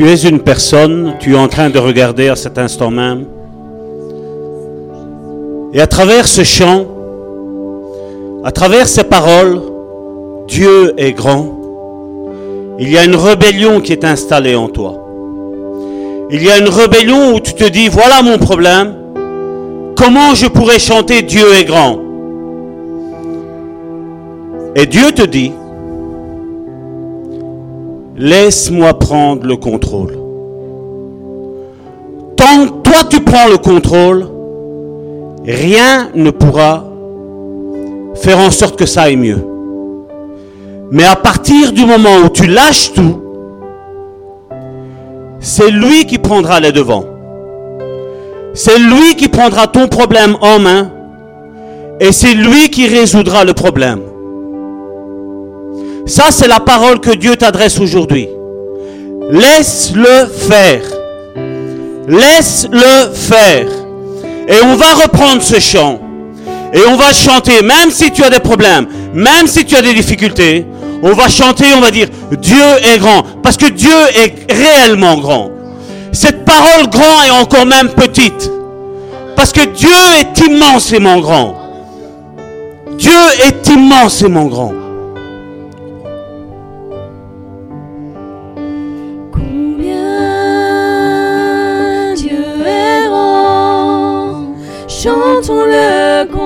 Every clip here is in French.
tu es une personne, tu es en train de regarder à cet instant même. Et à travers ce chant, à travers ces paroles, Dieu est grand. Il y a une rébellion qui est installée en toi. Il y a une rébellion où tu te dis, voilà mon problème. Comment je pourrais chanter Dieu est grand? Et Dieu te dit, laisse-moi prendre le contrôle. Tant toi tu prends le contrôle, rien ne pourra faire en sorte que ça aille mieux. Mais à partir du moment où tu lâches tout, c'est lui qui prendra les devants. C'est lui qui prendra ton problème en main et c'est lui qui résoudra le problème. Ça, c'est la parole que Dieu t'adresse aujourd'hui. Laisse-le faire. Laisse-le faire. Et on va reprendre ce chant. Et on va chanter, même si tu as des problèmes, même si tu as des difficultés, on va chanter, on va dire, Dieu est grand. Parce que Dieu est réellement grand. Cette parole grand est encore même petite. Parce que Dieu est immensément grand. Dieu est immensément grand. Chantons-le combien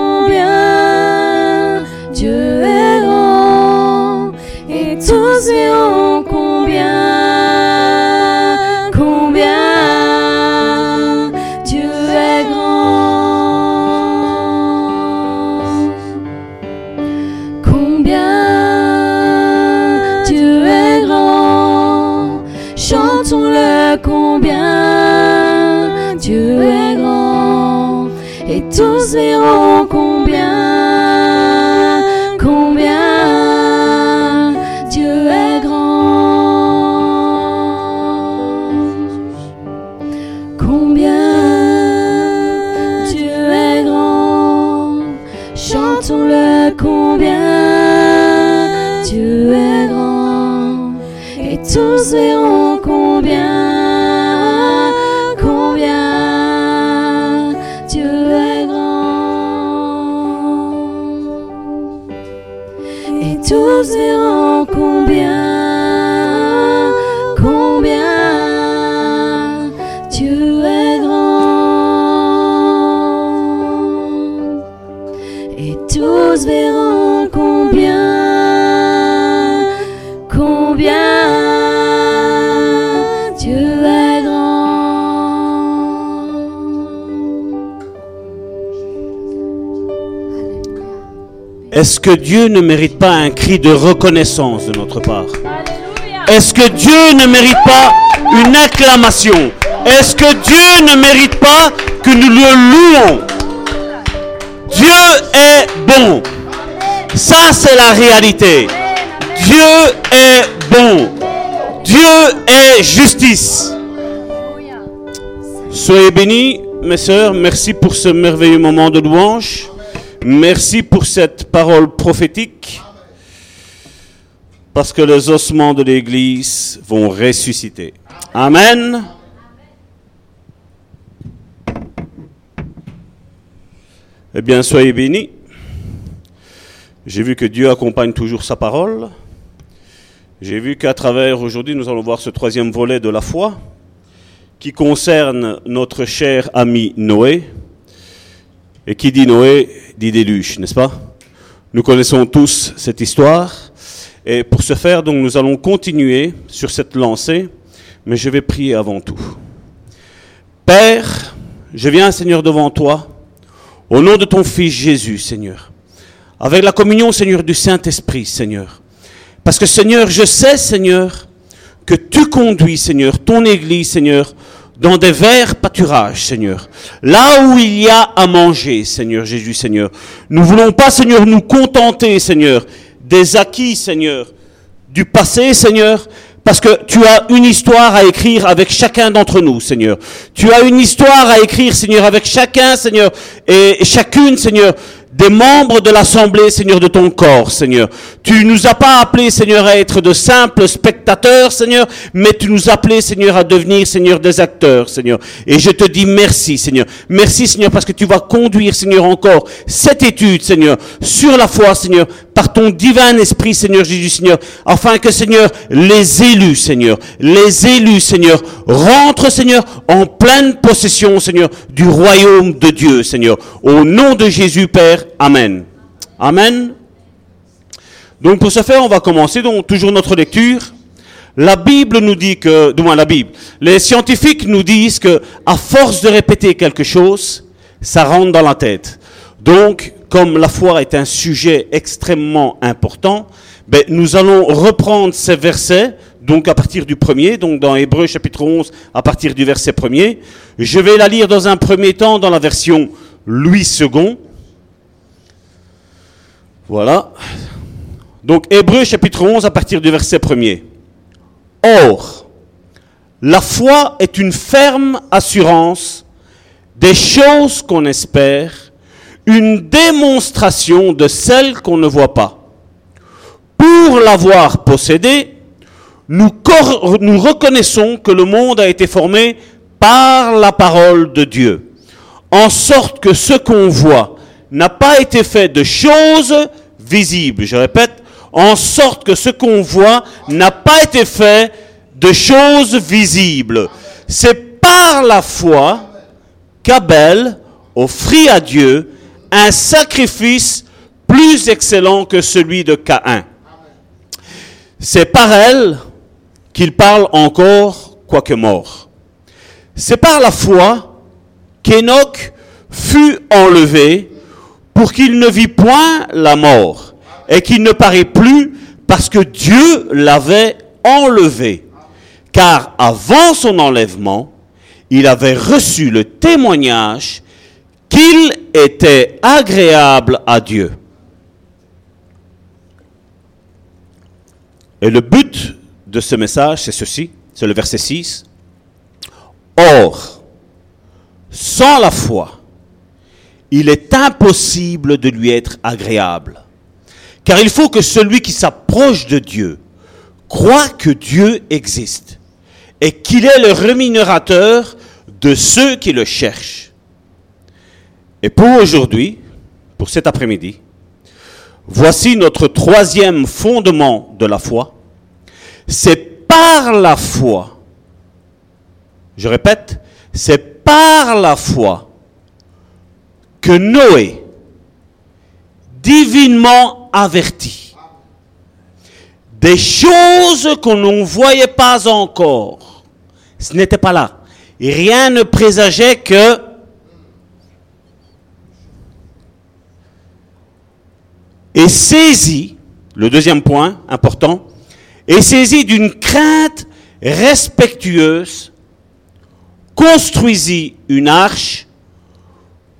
Est-ce que Dieu ne mérite pas un cri de reconnaissance de notre part? Est-ce que Dieu ne mérite pas une acclamation? Est-ce que Dieu ne mérite pas que nous le louons? Dieu est bon. Ça, c'est la réalité. Dieu est bon. Dieu est justice. Soyez bénis, mes sœurs. Merci pour ce merveilleux moment de louange. Merci pour cette parole prophétique. Parce que les ossements de l'Église vont ressusciter. Amen. Eh bien, soyez bénis. J'ai vu que Dieu accompagne toujours sa parole. J'ai vu qu'à travers aujourd'hui, nous allons voir ce troisième volet de la foi qui concerne notre cher ami Noé. Et qui dit Noé dit déluge, n'est-ce pas? Nous connaissons tous cette histoire. Et pour ce faire, donc, nous allons continuer sur cette lancée, mais je vais prier avant tout. Père, je viens, Seigneur, devant toi, au nom de ton Fils Jésus, Seigneur, avec la communion, Seigneur, du Saint-Esprit, Seigneur. Parce que, Seigneur, je sais, Seigneur, que tu conduis, Seigneur, ton Église, Seigneur, dans des verts pâturages, Seigneur. Là où il y a à manger, Seigneur Jésus, Seigneur. Nous voulons pas, Seigneur, nous contenter, Seigneur, des acquis, Seigneur, du passé, Seigneur, parce que tu as une histoire à écrire avec chacun d'entre nous, Seigneur. Tu as une histoire à écrire, Seigneur, avec chacun, Seigneur, et chacune, Seigneur, des membres de l'assemblée, Seigneur, de ton corps, Seigneur. Tu nous as pas appelés, Seigneur, à être de simples spectateurs, Seigneur, mais tu nous as appelés, Seigneur, à devenir, Seigneur, des acteurs, Seigneur. Et je te dis merci, Seigneur. Merci, Seigneur, parce que tu vas conduire, Seigneur, encore cette étude, Seigneur, sur la foi, Seigneur, par ton divin esprit, Seigneur Jésus, Seigneur, afin que, Seigneur, les élus, Seigneur, les élus, Seigneur, rentrent, Seigneur, en pleine possession, Seigneur, du royaume de Dieu, Seigneur. Au nom de Jésus, Père, Amen. Amen. Donc pour ce faire, on va commencer donc toujours notre lecture. La Bible nous dit que, du moins la Bible, les scientifiques nous disent que à force de répéter quelque chose, ça rentre dans la tête. Donc, comme la foi est un sujet extrêmement important, ben, nous allons reprendre ces versets, donc à partir du premier, donc dans Hébreu chapitre 11, à partir du verset premier. Je vais la lire dans un premier temps dans la version Louis II. Voilà. Donc Hébreu chapitre 11 à partir du verset premier. Or, la foi est une ferme assurance des choses qu'on espère, une démonstration de celles qu'on ne voit pas. Pour l'avoir possédée, nous, nous, reconnaissons que le monde a été formé par la parole de Dieu, en sorte que ce qu'on voit n'a pas été fait de choses visibles. Je répète, en sorte que ce qu'on voit n'a pas été fait de choses visibles. C'est par la foi qu'Abel offrit à Dieu un sacrifice plus excellent que celui de Caïn. C'est par elle qu'il parle encore, quoique mort. C'est par la foi qu'Enoch fut enlevé pour qu'il ne vit point la mort et qu'il ne paraît plus parce que Dieu l'avait enlevé. Car avant son enlèvement, il avait reçu le témoignage qu'il était agréable à Dieu. Et le but de ce message, c'est ceci, c'est le verset 6. Or, sans la foi, il est impossible de lui être agréable. Car il faut que celui qui s'approche de Dieu croit que Dieu existe et qu'il est le rémunérateur de ceux qui le cherchent. Et pour aujourd'hui, pour cet après-midi, voici notre troisième fondement de la foi. C'est par la foi, je répète, c'est par la foi que Noé, divinement averti, des choses qu'on ne voyait pas encore, ce n'était pas là. Rien ne présageait que est saisi, le deuxième point important, est saisi d'une crainte respectueuse, construisit une arche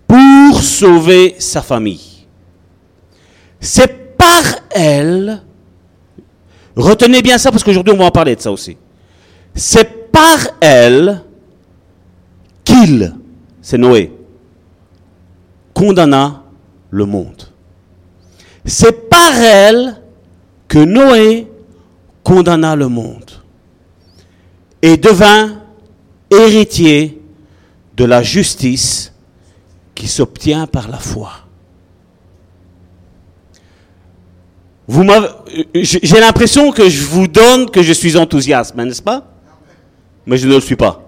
pour sauver sa famille. C'est par elle, retenez bien ça parce qu'aujourd'hui on va en parler de ça aussi, c'est par elle qu'il, c'est Noé, condamna le monde. C'est par elle que Noé condamna le monde et devint héritier de la justice qui s'obtient par la foi. Vous j'ai l'impression que je vous donne que je suis enthousiaste, n'est-ce pas? Mais je ne le suis pas.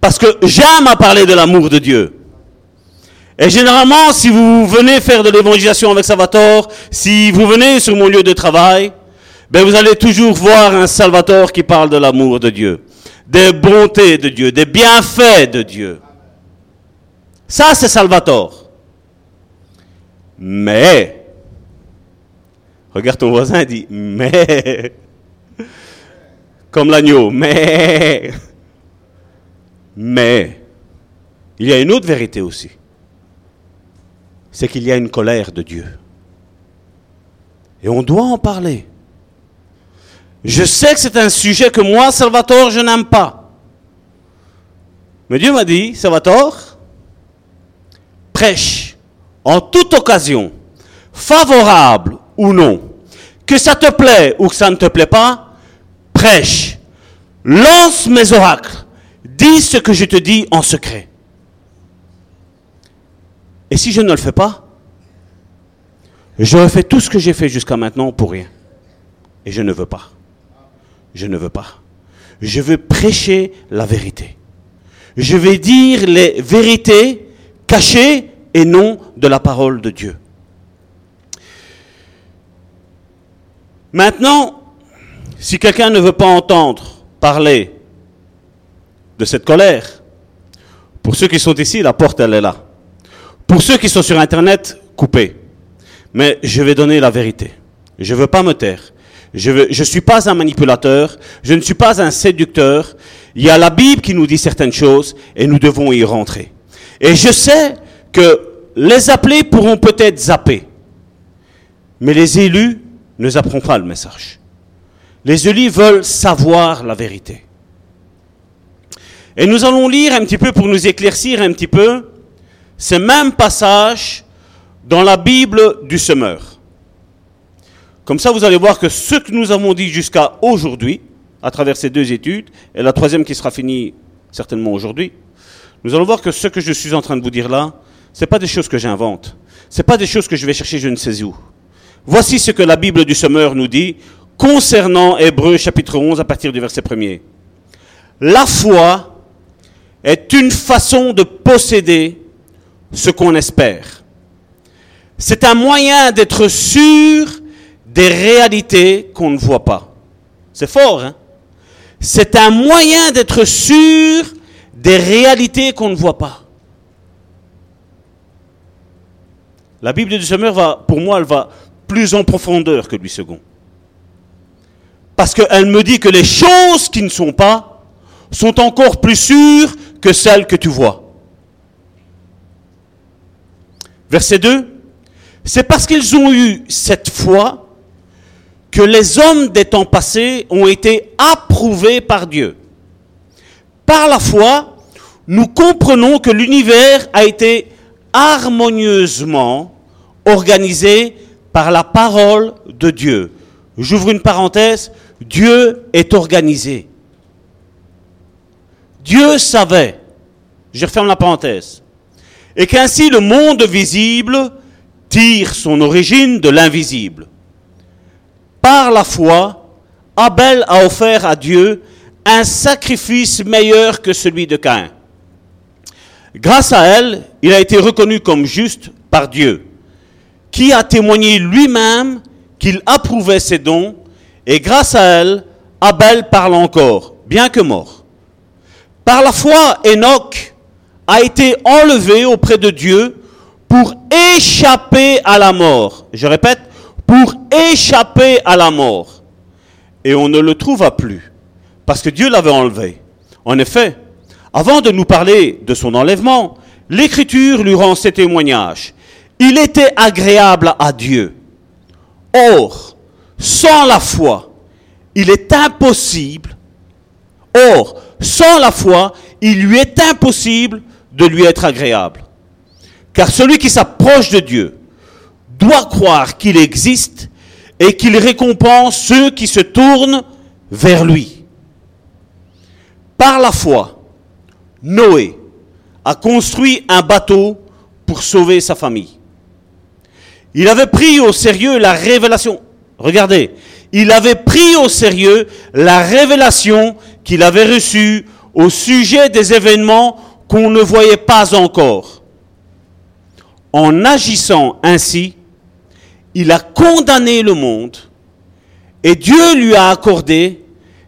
Parce que j'aime à parler de l'amour de Dieu. Et généralement, si vous venez faire de l'évangélisation avec Salvatore, si vous venez sur mon lieu de travail, ben vous allez toujours voir un Salvatore qui parle de l'amour de Dieu, des bontés de Dieu, des bienfaits de Dieu. Ça, c'est Salvatore. Mais, regarde ton voisin et dit, mais, comme l'agneau, mais, mais, il y a une autre vérité aussi c'est qu'il y a une colère de Dieu. Et on doit en parler. Je sais que c'est un sujet que moi, Salvatore, je n'aime pas. Mais Dieu m'a dit, Salvatore, prêche en toute occasion, favorable ou non, que ça te plaît ou que ça ne te plaît pas, prêche, lance mes oracles, dis ce que je te dis en secret. Et si je ne le fais pas, j'aurais fait tout ce que j'ai fait jusqu'à maintenant pour rien. Et je ne veux pas. Je ne veux pas. Je veux prêcher la vérité. Je vais dire les vérités cachées et non de la parole de Dieu. Maintenant, si quelqu'un ne veut pas entendre parler de cette colère, pour ceux qui sont ici, la porte, elle est là. Pour ceux qui sont sur Internet, coupez. Mais je vais donner la vérité. Je ne veux pas me taire. Je ne je suis pas un manipulateur. Je ne suis pas un séducteur. Il y a la Bible qui nous dit certaines choses et nous devons y rentrer. Et je sais que les appelés pourront peut-être zapper. Mais les élus ne zapperont pas le message. Les élus veulent savoir la vérité. Et nous allons lire un petit peu pour nous éclaircir un petit peu ce même passage dans la Bible du semeur. Comme ça, vous allez voir que ce que nous avons dit jusqu'à aujourd'hui, à travers ces deux études, et la troisième qui sera finie certainement aujourd'hui, nous allons voir que ce que je suis en train de vous dire là, ce n'est pas des choses que j'invente. Ce n'est pas des choses que je vais chercher je ne sais où. Voici ce que la Bible du semeur nous dit concernant Hébreu chapitre 11 à partir du verset 1er. La foi est une façon de posséder ce qu'on espère. C'est un moyen d'être sûr des réalités qu'on ne voit pas. C'est fort, hein? C'est un moyen d'être sûr des réalités qu'on ne voit pas. La Bible du Semeur va, pour moi, elle va plus en profondeur que lui second. Parce qu'elle me dit que les choses qui ne sont pas sont encore plus sûres que celles que tu vois. Verset 2. C'est parce qu'ils ont eu cette foi que les hommes des temps passés ont été approuvés par Dieu. Par la foi, nous comprenons que l'univers a été harmonieusement organisé par la parole de Dieu. J'ouvre une parenthèse, Dieu est organisé. Dieu savait, je referme la parenthèse, et qu'ainsi le monde visible tire son origine de l'invisible. Par la foi, Abel a offert à Dieu un sacrifice meilleur que celui de Caïn. Grâce à elle, il a été reconnu comme juste par Dieu, qui a témoigné lui-même qu'il approuvait ses dons, et grâce à elle, Abel parle encore, bien que mort. Par la foi, Enoch a été enlevé auprès de Dieu pour échapper à la mort. Je répète, pour échapper à la mort. Et on ne le trouva plus, parce que Dieu l'avait enlevé. En effet, avant de nous parler de son enlèvement, l'Écriture lui rend ses témoignages. Il était agréable à Dieu. Or, sans la foi, il est impossible. Or, sans la foi, il lui est impossible de lui être agréable. Car celui qui s'approche de Dieu doit croire qu'il existe et qu'il récompense ceux qui se tournent vers lui. Par la foi, Noé a construit un bateau pour sauver sa famille. Il avait pris au sérieux la révélation. Regardez, il avait pris au sérieux la révélation qu'il avait reçue au sujet des événements qu'on ne voyait pas encore. En agissant ainsi, il a condamné le monde et Dieu lui a accordé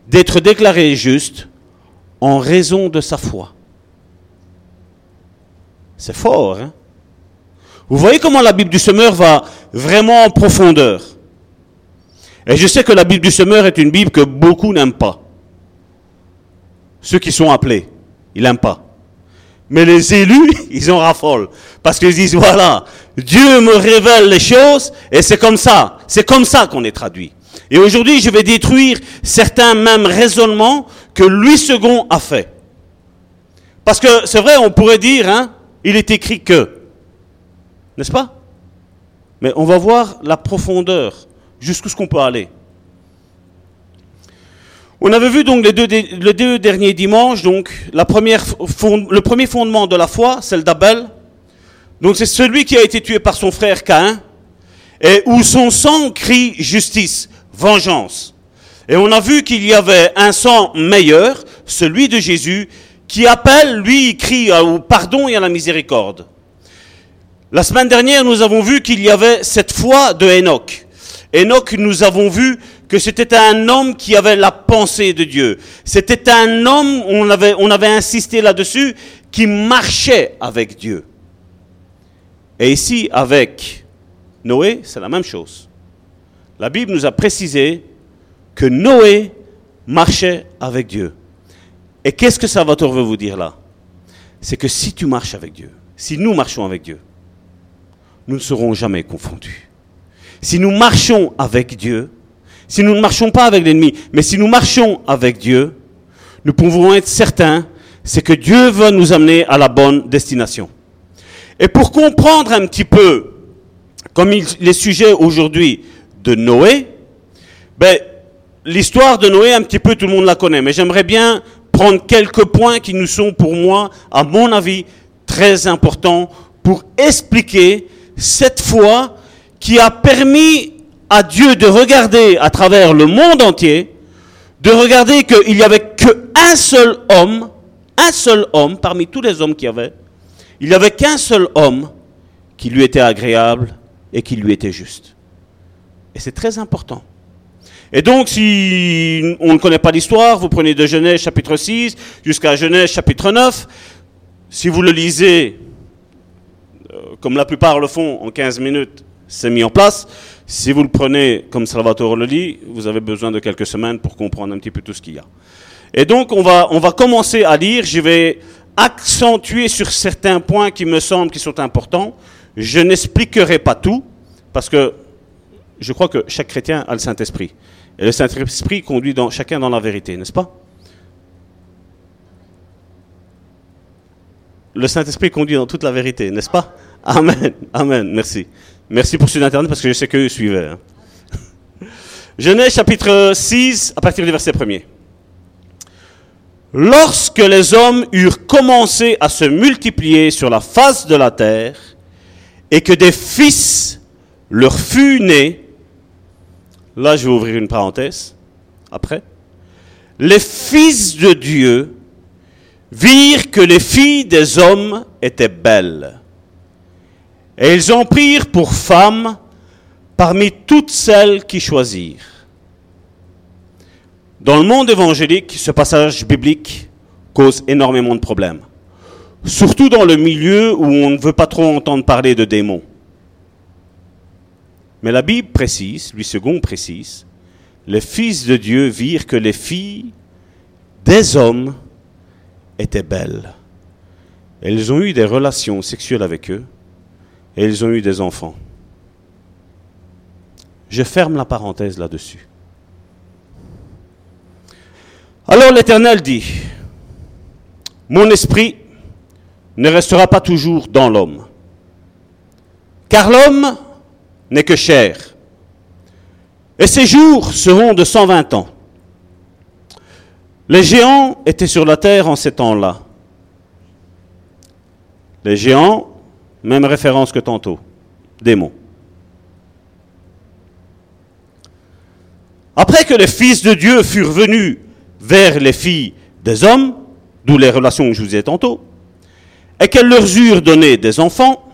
d'être déclaré juste en raison de sa foi. C'est fort, hein? Vous voyez comment la Bible du semeur va vraiment en profondeur? Et je sais que la Bible du semeur est une Bible que beaucoup n'aiment pas. Ceux qui sont appelés, ils n'aiment pas. Mais les élus, ils en raffolent. Parce qu'ils disent, voilà, Dieu me révèle les choses et c'est comme ça. C'est comme ça qu'on est traduit. Et aujourd'hui, je vais détruire certains mêmes raisonnements que Louis II a fait. Parce que c'est vrai, on pourrait dire, hein, il est écrit que. N'est-ce pas? Mais on va voir la profondeur, jusqu'où ce qu'on peut aller. On avait vu donc les deux, derniers dimanches, donc le premier fondement de la foi, celle d'Abel. Donc c'est celui qui a été tué par son frère Caïn, et où son sang crie justice, vengeance. Et on a vu qu'il y avait un sang meilleur, celui de Jésus, qui appelle, lui, crie au pardon et à la miséricorde. La semaine dernière, nous avons vu qu'il y avait cette foi de Enoch. Enoch, nous avons vu que c'était un homme qui avait la pensée de Dieu. C'était un homme, on avait, on avait insisté là-dessus, qui marchait avec Dieu. Et ici, avec Noé, c'est la même chose. La Bible nous a précisé que Noé marchait avec Dieu. Et qu'est-ce que Salvatore veut vous dire là? C'est que si tu marches avec Dieu, si nous marchons avec Dieu, nous ne serons jamais confondus. Si nous marchons avec Dieu, si nous ne marchons pas avec l'ennemi, mais si nous marchons avec Dieu, nous pouvons être certains, c'est que Dieu veut nous amener à la bonne destination. Et pour comprendre un petit peu, comme les sujets aujourd'hui de Noé, ben, l'histoire de Noé, un petit peu, tout le monde la connaît, mais j'aimerais bien prendre quelques points qui nous sont pour moi, à mon avis, très importants pour expliquer cette foi qui a permis à Dieu de regarder à travers le monde entier, de regarder qu'il n'y avait qu'un seul homme, un seul homme parmi tous les hommes qu'il y avait, il n'y avait qu'un seul homme qui lui était agréable et qui lui était juste. Et c'est très important. Et donc, si on ne connaît pas l'histoire, vous prenez de Genèse chapitre 6 jusqu'à Genèse chapitre 9. Si vous le lisez, euh, comme la plupart le font, en 15 minutes, c'est mis en place. Si vous le prenez comme Salvatore le lit, vous avez besoin de quelques semaines pour comprendre un petit peu tout ce qu'il y a. Et donc, on va, on va commencer à lire. Je vais accentuer sur certains points qui me semblent qui sont importants. Je n'expliquerai pas tout, parce que je crois que chaque chrétien a le Saint-Esprit. Et le Saint-Esprit conduit dans, chacun dans la vérité, n'est-ce pas? Le Saint-Esprit conduit dans toute la vérité, n'est-ce pas? Amen, Amen, merci. Merci pour ce Internet parce que je sais que suivaient. Hein. Genèse chapitre 6, à partir du verset 1er. Lorsque les hommes eurent commencé à se multiplier sur la face de la terre, et que des fils leur furent nés, là je vais ouvrir une parenthèse, après, les fils de Dieu virent que les filles des hommes étaient belles et ils en prirent pour femmes parmi toutes celles qui choisirent. Dans le monde évangélique, ce passage biblique cause énormément de problèmes. Surtout dans le milieu où on ne veut pas trop entendre parler de démons. Mais la Bible précise, lui second précise, les fils de Dieu virent que les filles des hommes étaient belles. Elles ont eu des relations sexuelles avec eux et ils ont eu des enfants. Je ferme la parenthèse là-dessus. Alors l'Éternel dit, mon esprit ne restera pas toujours dans l'homme, car l'homme n'est que chair, et ses jours seront de 120 ans. Les géants étaient sur la terre en ces temps-là. Les géants même référence que tantôt. Démons. Après que les fils de Dieu furent venus vers les filles des hommes, d'où les relations que je vous ai tantôt, et qu'elles leur eurent donné des enfants,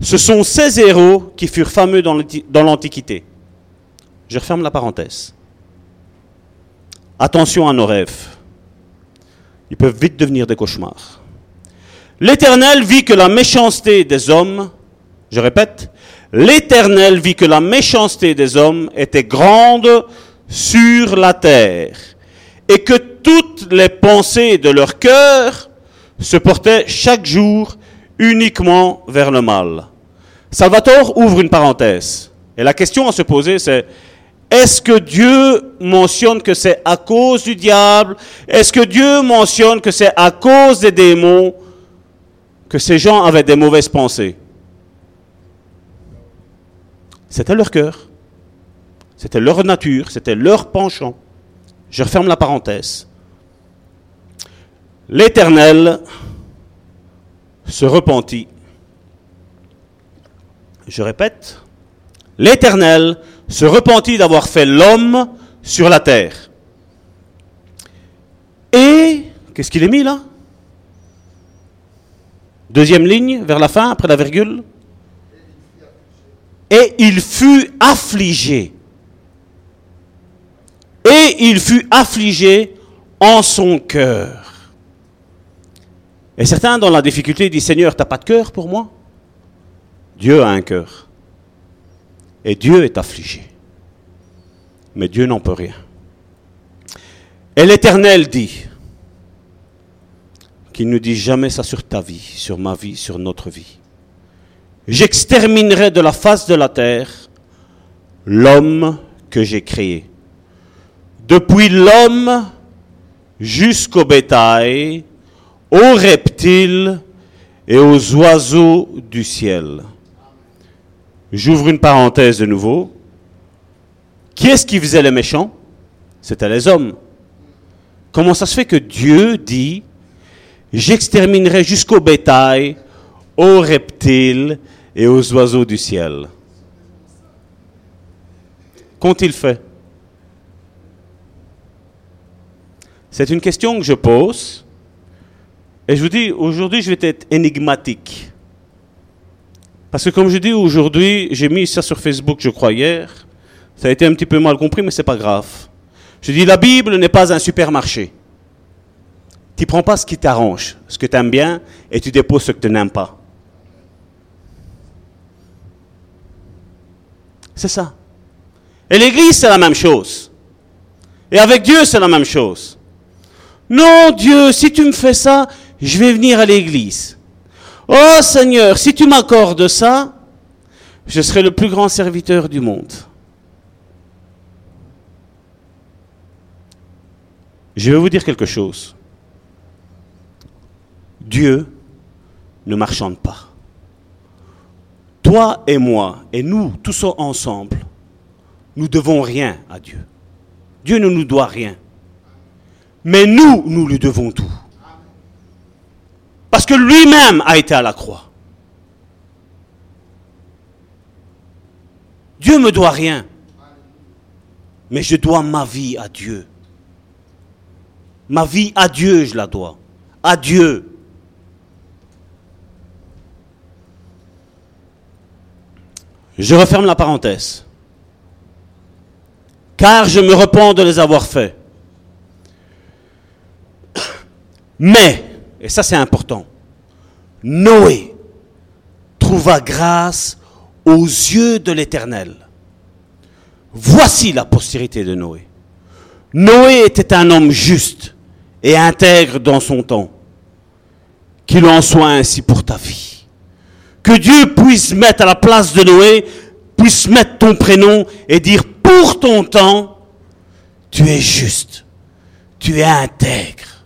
ce sont ces héros qui furent fameux dans l'Antiquité. Je referme la parenthèse. Attention à nos rêves. Ils peuvent vite devenir des cauchemars. L'Éternel vit que la méchanceté des hommes, je répète, l'Éternel vit que la méchanceté des hommes était grande sur la terre et que toutes les pensées de leur cœur se portaient chaque jour uniquement vers le mal. Salvatore ouvre une parenthèse. Et la question à se poser, c'est est-ce que Dieu mentionne que c'est à cause du diable? Est-ce que Dieu mentionne que c'est à cause des démons? Que ces gens avaient des mauvaises pensées. C'était leur cœur. C'était leur nature, c'était leur penchant. Je referme la parenthèse. L'Éternel se repentit. Je répète, l'Éternel se repentit d'avoir fait l'homme sur la terre. Et, qu'est-ce qu'il est mis là? Deuxième ligne, vers la fin, après la virgule. Et il fut affligé. Et il fut affligé en son cœur. Et certains, dans la difficulté, disent Seigneur, tu n'as pas de cœur pour moi? Dieu a un cœur. Et Dieu est affligé. Mais Dieu n'en peut rien. Et l'Éternel dit, qu'il ne dise jamais ça sur ta vie, sur ma vie, sur notre vie. J'exterminerai de la face de la terre l'homme que j'ai créé. Depuis l'homme jusqu'au bétail, aux reptiles et aux oiseaux du ciel. J'ouvre une parenthèse de nouveau. Qui est-ce qui faisait les méchants? C'était les hommes. Comment ça se fait que Dieu dit J'exterminerai jusqu'au bétail, aux reptiles et aux oiseaux du ciel. Qu'ont-ils fait? C'est une question que je pose. Et je vous dis, aujourd'hui, je vais être énigmatique. Parce que comme je dis aujourd'hui, j'ai mis ça sur Facebook, je crois, hier. Ça a été un petit peu mal compris, mais c'est pas grave. Je dis, la Bible n'est pas un supermarché. Tu prends pas ce qui t'arrange, ce que tu aimes bien, et tu déposes ce que tu n'aimes pas. C'est ça. Et l'Église, c'est la même chose. Et avec Dieu, c'est la même chose. Non, Dieu, si tu me fais ça, je vais venir à l'Église. Oh Seigneur, si tu m'accordes ça, je serai le plus grand serviteur du monde. Je vais vous dire quelque chose. Dieu ne marchande pas. Toi et moi, et nous, tous ensemble, nous devons rien à Dieu. Dieu ne nous doit rien. Mais nous, nous lui devons tout. Parce que lui-même a été à la croix. Dieu me doit rien. Mais je dois ma vie à Dieu. Ma vie à Dieu, je la dois. À Dieu. Je referme la parenthèse. Car je me repens de les avoir faits. Mais, et ça c'est important, Noé trouva grâce aux yeux de l'Éternel. Voici la postérité de Noé. Noé était un homme juste et intègre dans son temps. Qu'il en soit ainsi pour ta vie que Dieu puisse mettre à la place de Noé, puisse mettre ton prénom et dire pour ton temps, tu es juste, tu es intègre.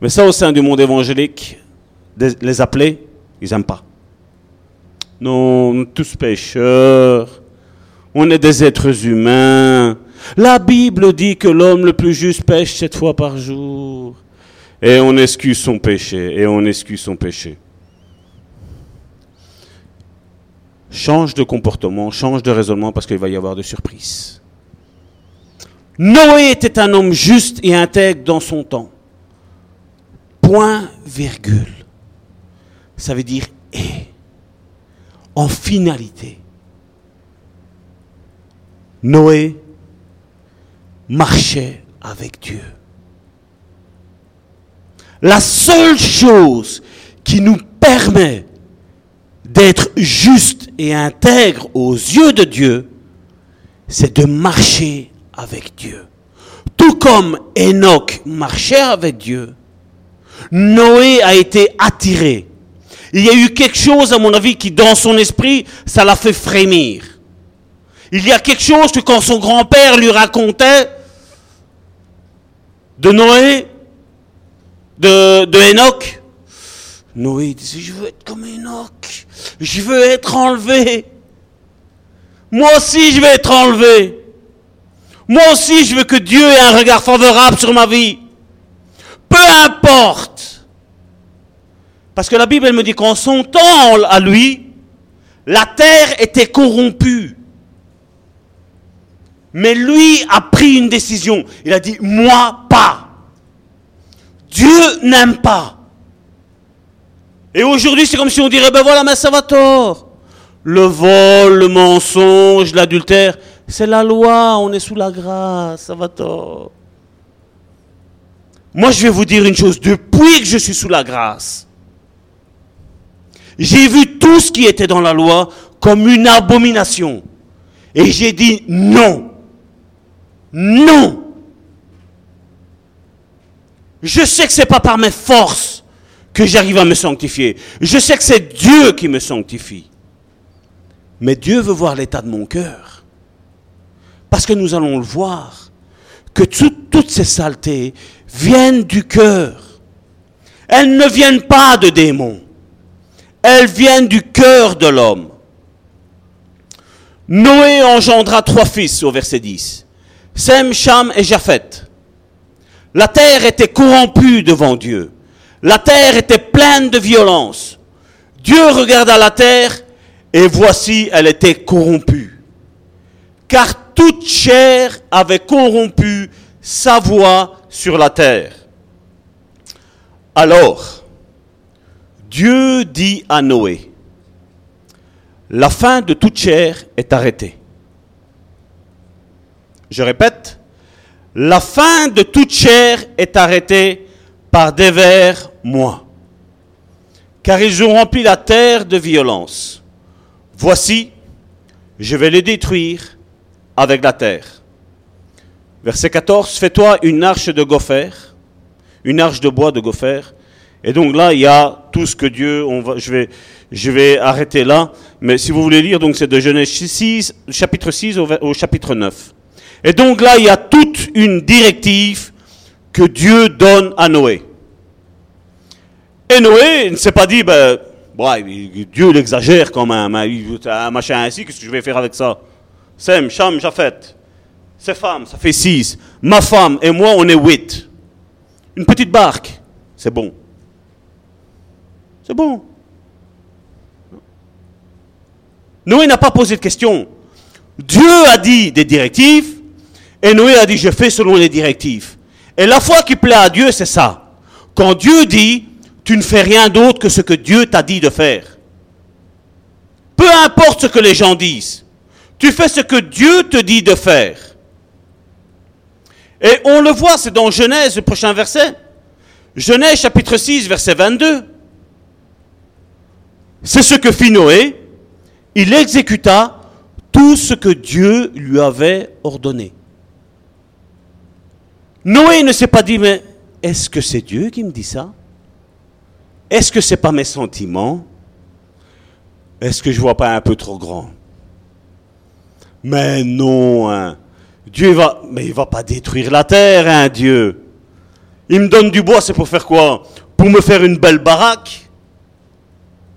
Mais ça au sein du monde évangélique, les appeler, ils n'aiment pas. Non, on est tous pécheurs, on est des êtres humains. La Bible dit que l'homme le plus juste pêche sept fois par jour. Et on excuse son péché, et on excuse son péché. Change de comportement, change de raisonnement parce qu'il va y avoir de surprises. Noé était un homme juste et intègre dans son temps. Point, virgule. Ça veut dire et. En finalité. Noé marchait avec Dieu. La seule chose qui nous permet d'être juste et intègre aux yeux de Dieu, c'est de marcher avec Dieu. Tout comme Enoch marchait avec Dieu, Noé a été attiré. Il y a eu quelque chose, à mon avis, qui dans son esprit, ça l'a fait frémir. Il y a quelque chose que quand son grand-père lui racontait de Noé, de, de Enoch, Noé disait, je veux être comme Enoch, je veux être enlevé. Moi aussi, je vais être enlevé. Moi aussi, je veux que Dieu ait un regard favorable sur ma vie. Peu importe. Parce que la Bible, elle me dit qu'en son temps à lui, la terre était corrompue. Mais lui a pris une décision. Il a dit, moi pas. Dieu n'aime pas. Et aujourd'hui, c'est comme si on dirait, ben voilà, mais ça va tort. Le vol, le mensonge, l'adultère, c'est la loi, on est sous la grâce, ça va tort. Moi, je vais vous dire une chose, depuis que je suis sous la grâce, j'ai vu tout ce qui était dans la loi comme une abomination. Et j'ai dit non. Non. Je sais que ce n'est pas par mes forces que j'arrive à me sanctifier. Je sais que c'est Dieu qui me sanctifie. Mais Dieu veut voir l'état de mon cœur. Parce que nous allons le voir, que toutes ces saletés viennent du cœur. Elles ne viennent pas de démons. Elles viennent du cœur de l'homme. Noé engendra trois fils au verset 10. Sem, Cham et Japhet. La terre était corrompue devant Dieu. La terre était pleine de violence. Dieu regarda la terre et voici, elle était corrompue. Car toute chair avait corrompu sa voix sur la terre. Alors, Dieu dit à Noé, la fin de toute chair est arrêtée. Je répète, la fin de toute chair est arrêtée par vers moi, car ils ont rempli la terre de violence. Voici, je vais les détruire avec la terre. Verset 14, fais-toi une arche de gopher, une arche de bois de gopher. Et donc là, il y a tout ce que Dieu, je vais arrêter là, mais si vous voulez lire, donc c'est de Genèse 6, chapitre 6 au chapitre 9. Et donc là, il y a toute une directive que Dieu donne à Noé. Et Noé ne s'est pas dit, ben, Dieu l'exagère quand même, hein. un machin ainsi, qu'est-ce que je vais faire avec ça? Sem, Cham, Japhet, ces femmes, ça fait six. Ma femme et moi, on est huit. Une petite barque, c'est bon. C'est bon. Noé n'a pas posé de question. Dieu a dit des directives, et Noé a dit, je fais selon les directives. Et la foi qui plaît à Dieu, c'est ça. Quand Dieu dit, tu ne fais rien d'autre que ce que Dieu t'a dit de faire. Peu importe ce que les gens disent, tu fais ce que Dieu te dit de faire. Et on le voit, c'est dans Genèse, le prochain verset. Genèse chapitre 6, verset 22. C'est ce que fit Noé. Il exécuta tout ce que Dieu lui avait ordonné. Noé ne s'est pas dit, mais est-ce que c'est Dieu qui me dit ça? Est-ce que ce n'est pas mes sentiments? Est-ce que je ne vois pas un peu trop grand? Mais non, hein. Dieu va, mais il va pas détruire la terre, hein, Dieu. Il me donne du bois, c'est pour faire quoi? Pour me faire une belle baraque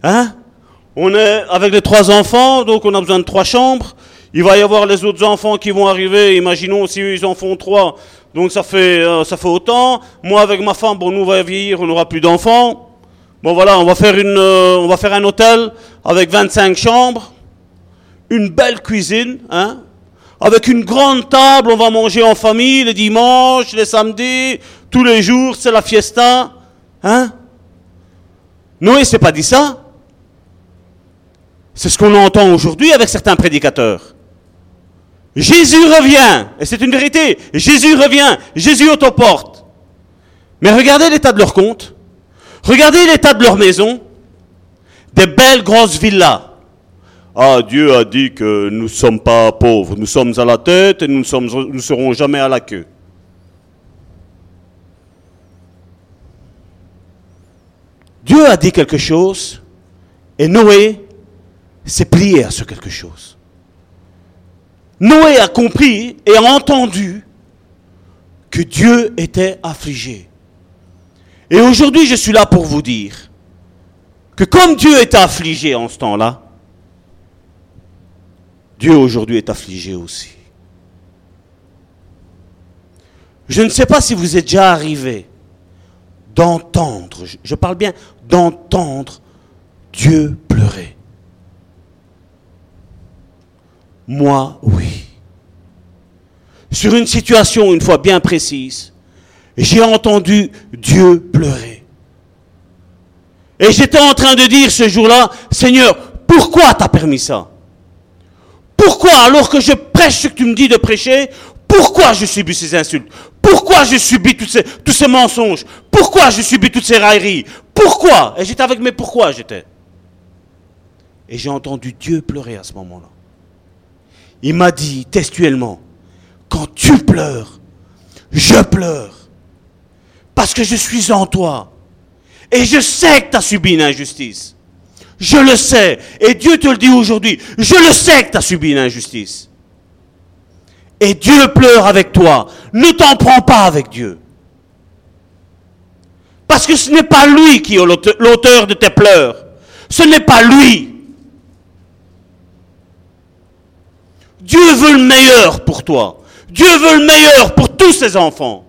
Hein? On est avec les trois enfants, donc on a besoin de trois chambres. Il va y avoir les autres enfants qui vont arriver. Imaginons si ils en font trois. Donc ça fait, euh, ça fait autant. Moi avec ma femme, bon, nous on va vieillir, on n'aura plus d'enfants. Bon voilà, on va faire une, euh, on va faire un hôtel avec 25 chambres, une belle cuisine, hein, avec une grande table, on va manger en famille les dimanches, les samedis, tous les jours, c'est la fiesta, hein. Noé s'est pas dit ça. C'est ce qu'on entend aujourd'hui avec certains prédicateurs. Jésus revient, et c'est une vérité, Jésus revient, Jésus autoporte. Mais regardez l'état de leur compte, regardez l'état de leur maison, des belles grosses villas. Ah, Dieu a dit que nous ne sommes pas pauvres, nous sommes à la tête et nous ne serons jamais à la queue. Dieu a dit quelque chose et Noé s'est plié à ce quelque chose. Noé a compris et a entendu que Dieu était affligé. Et aujourd'hui, je suis là pour vous dire que comme Dieu était affligé en ce temps-là, Dieu aujourd'hui est affligé aussi. Je ne sais pas si vous êtes déjà arrivé d'entendre, je parle bien d'entendre Dieu pleurer. Moi, oui. Sur une situation, une fois bien précise, j'ai entendu Dieu pleurer. Et j'étais en train de dire ce jour-là, Seigneur, pourquoi t'as permis ça? Pourquoi, alors que je prêche ce que tu me dis de prêcher, pourquoi je subis ces insultes? Pourquoi je subis tous ces, tous ces mensonges? Pourquoi je subis toutes ces railleries? Pourquoi? Et j'étais avec mes pourquoi j'étais? Et j'ai entendu Dieu pleurer à ce moment-là. Il m'a dit textuellement, quand tu pleures, je pleure. Parce que je suis en toi. Et je sais que tu as subi une injustice. Je le sais. Et Dieu te le dit aujourd'hui. Je le sais que tu as subi une injustice. Et Dieu pleure avec toi. Ne t'en prends pas avec Dieu. Parce que ce n'est pas lui qui est l'auteur de tes pleurs. Ce n'est pas lui. Dieu veut le meilleur pour toi. Dieu veut le meilleur pour tous ses enfants.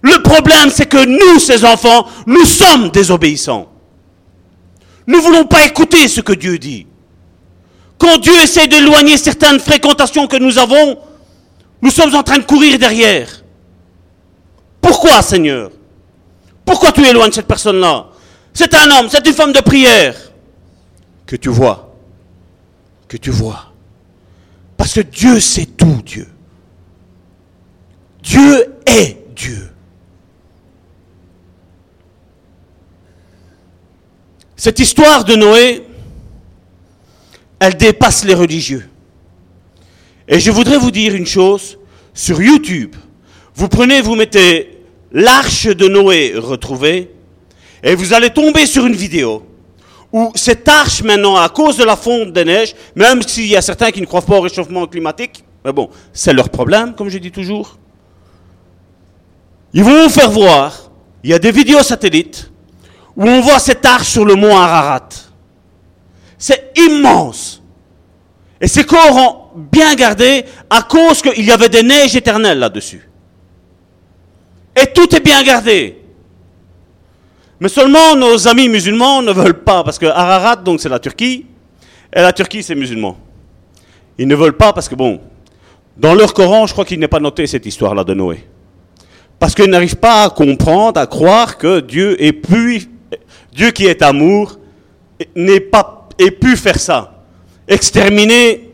Le problème, c'est que nous, ses enfants, nous sommes désobéissants. Nous ne voulons pas écouter ce que Dieu dit. Quand Dieu essaie d'éloigner certaines fréquentations que nous avons, nous sommes en train de courir derrière. Pourquoi, Seigneur? Pourquoi tu éloignes cette personne-là? C'est un homme, c'est une femme de prière. Que tu vois. Que tu vois. Parce que Dieu sait tout, Dieu. Dieu est Dieu. Cette histoire de Noé, elle dépasse les religieux. Et je voudrais vous dire une chose, sur YouTube, vous prenez, vous mettez l'arche de Noé retrouvée, et vous allez tomber sur une vidéo où cette arche maintenant, à cause de la fonte des neiges, même s'il y a certains qui ne croient pas au réchauffement climatique, mais bon, c'est leur problème, comme je dis toujours, ils vont vous faire voir, il y a des vidéos satellites, où on voit cette arche sur le mont Ararat. C'est immense. Et ces corps ont bien gardé à cause qu'il y avait des neiges éternelles là-dessus. Et tout est bien gardé. Mais seulement nos amis musulmans ne veulent pas, parce que Ararat, donc c'est la Turquie, et la Turquie c'est musulman. Ils ne veulent pas parce que, bon, dans leur Coran, je crois qu'il n'est pas noté cette histoire-là de Noé. Parce qu'ils n'arrivent pas à comprendre, à croire que Dieu est plus Dieu qui est amour, n'est pas, ait pu faire ça. Exterminer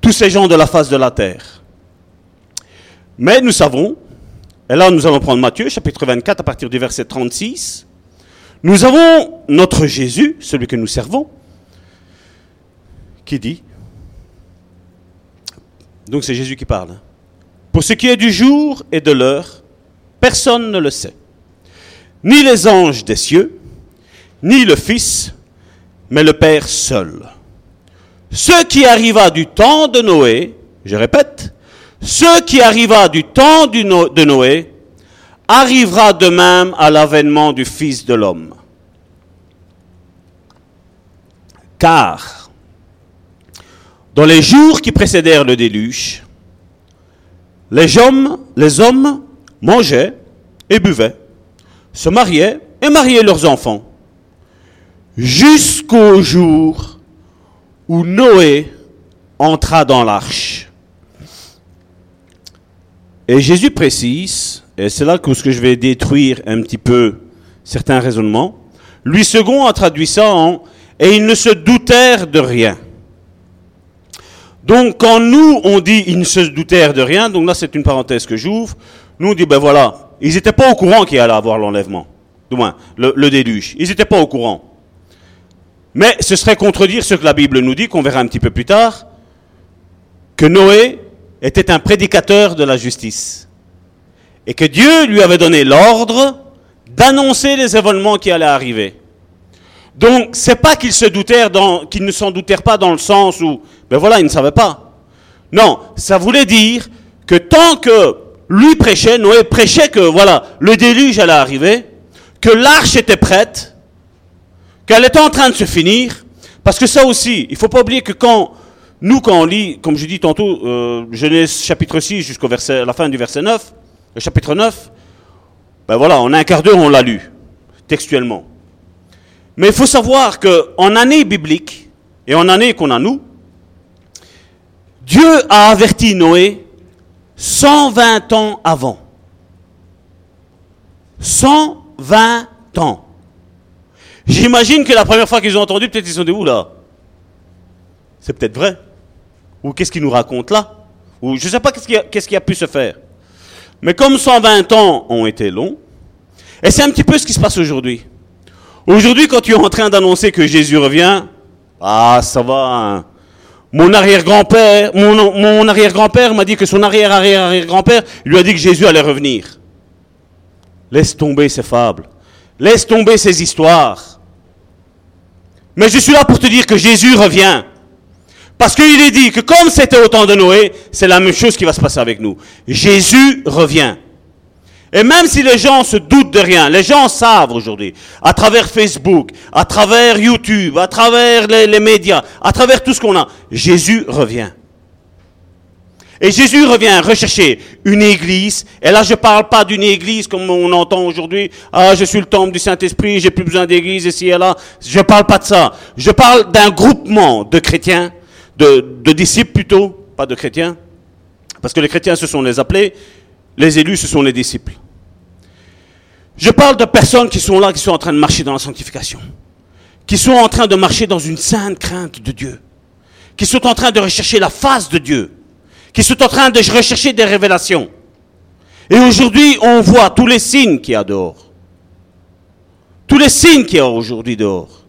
tous ces gens de la face de la terre. Mais nous savons, et là nous allons prendre Matthieu chapitre 24 à partir du verset 36, nous avons notre Jésus, celui que nous servons, qui dit, donc c'est Jésus qui parle, pour ce qui est du jour et de l'heure, personne ne le sait, ni les anges des cieux, ni le Fils, mais le Père seul. Ce qui arriva du temps de Noé, je répète, ce qui arriva du temps de Noé arrivera de même à l'avènement du Fils de l'homme. Car, dans les jours qui précédèrent le déluge, les hommes, les hommes mangeaient et buvaient, se mariaient et mariaient leurs enfants jusqu'au jour où Noé entra dans l'arche. Et Jésus précise, et c'est là que je vais détruire un petit peu certains raisonnements, lui second a traduit ça en et ils ne se doutèrent de rien. Donc quand nous on dit ils ne se doutèrent de rien, donc là c'est une parenthèse que j'ouvre, nous on dit ben voilà, ils n'étaient pas au courant qu'il allait avoir l'enlèvement, du moins le déluge, ils n'étaient pas au courant. Mais ce serait contredire ce que la Bible nous dit, qu'on verra un petit peu plus tard, que Noé était un prédicateur de la justice. Et que Dieu lui avait donné l'ordre d'annoncer les événements qui allaient arriver. Donc, c'est pas qu'ils ne s'en doutèrent pas dans le sens où, ben voilà, ils ne savaient pas. Non, ça voulait dire que tant que lui prêchait, Noé prêchait que voilà, le déluge allait arriver, que l'arche était prête, qu'elle était en train de se finir, parce que ça aussi, il faut pas oublier que quand nous, quand on lit, comme je dis tantôt, euh, Genèse chapitre 6 jusqu'au verset, la fin du verset 9, le chapitre 9, ben voilà, en un quart d'heure, on l'a lu, textuellement. Mais il faut savoir qu'en année biblique, et en année qu'on a nous, Dieu a averti Noé 120 ans avant. 120 ans. J'imagine que la première fois qu'ils ont entendu, peut-être ils sont dit, où là C'est peut-être vrai. Ou qu'est-ce qu'il nous raconte là? Ou je ne sais pas qu'est-ce qui a pu se faire. Mais comme 120 ans ont été longs, et c'est un petit peu ce qui se passe aujourd'hui. Aujourd'hui, quand tu es en train d'annoncer que Jésus revient, ah, ça va. hein. Mon arrière-grand-père, mon, arrière-grand-père m'a dit que son arrière-arrière-arrière-grand-père lui a dit que Jésus allait revenir. Laisse tomber ces fables. Laisse tomber ces histoires. Mais je suis là pour te dire que Jésus revient. Parce qu'il est dit que comme c'était au temps de Noé, c'est la même chose qui va se passer avec nous. Jésus revient. Et même si les gens se doutent de rien, les gens savent aujourd'hui, à travers Facebook, à travers YouTube, à travers les, médias, à travers tout ce qu'on a, Jésus revient. Et Jésus revient rechercher une église. Et là, je ne parle pas d'une église comme on entend aujourd'hui. Ah, je suis le temple du Saint-Esprit, j'ai plus besoin d'église ici et là. Je ne parle pas de ça. Je parle d'un groupement de chrétiens, de, disciples plutôt, pas de chrétiens. Parce que les chrétiens, ce sont les appelés. Les élus, ce sont les disciples. Je parle de personnes qui sont là, qui sont en train de marcher dans la sanctification. Qui sont en train de marcher dans une sainte crainte de Dieu. Qui sont en train de rechercher la face de Dieu qui sont en train de rechercher des révélations. Et aujourd'hui, on voit tous les signes qu'il y a dehors. Tous les signes qu'il y a aujourd'hui dehors.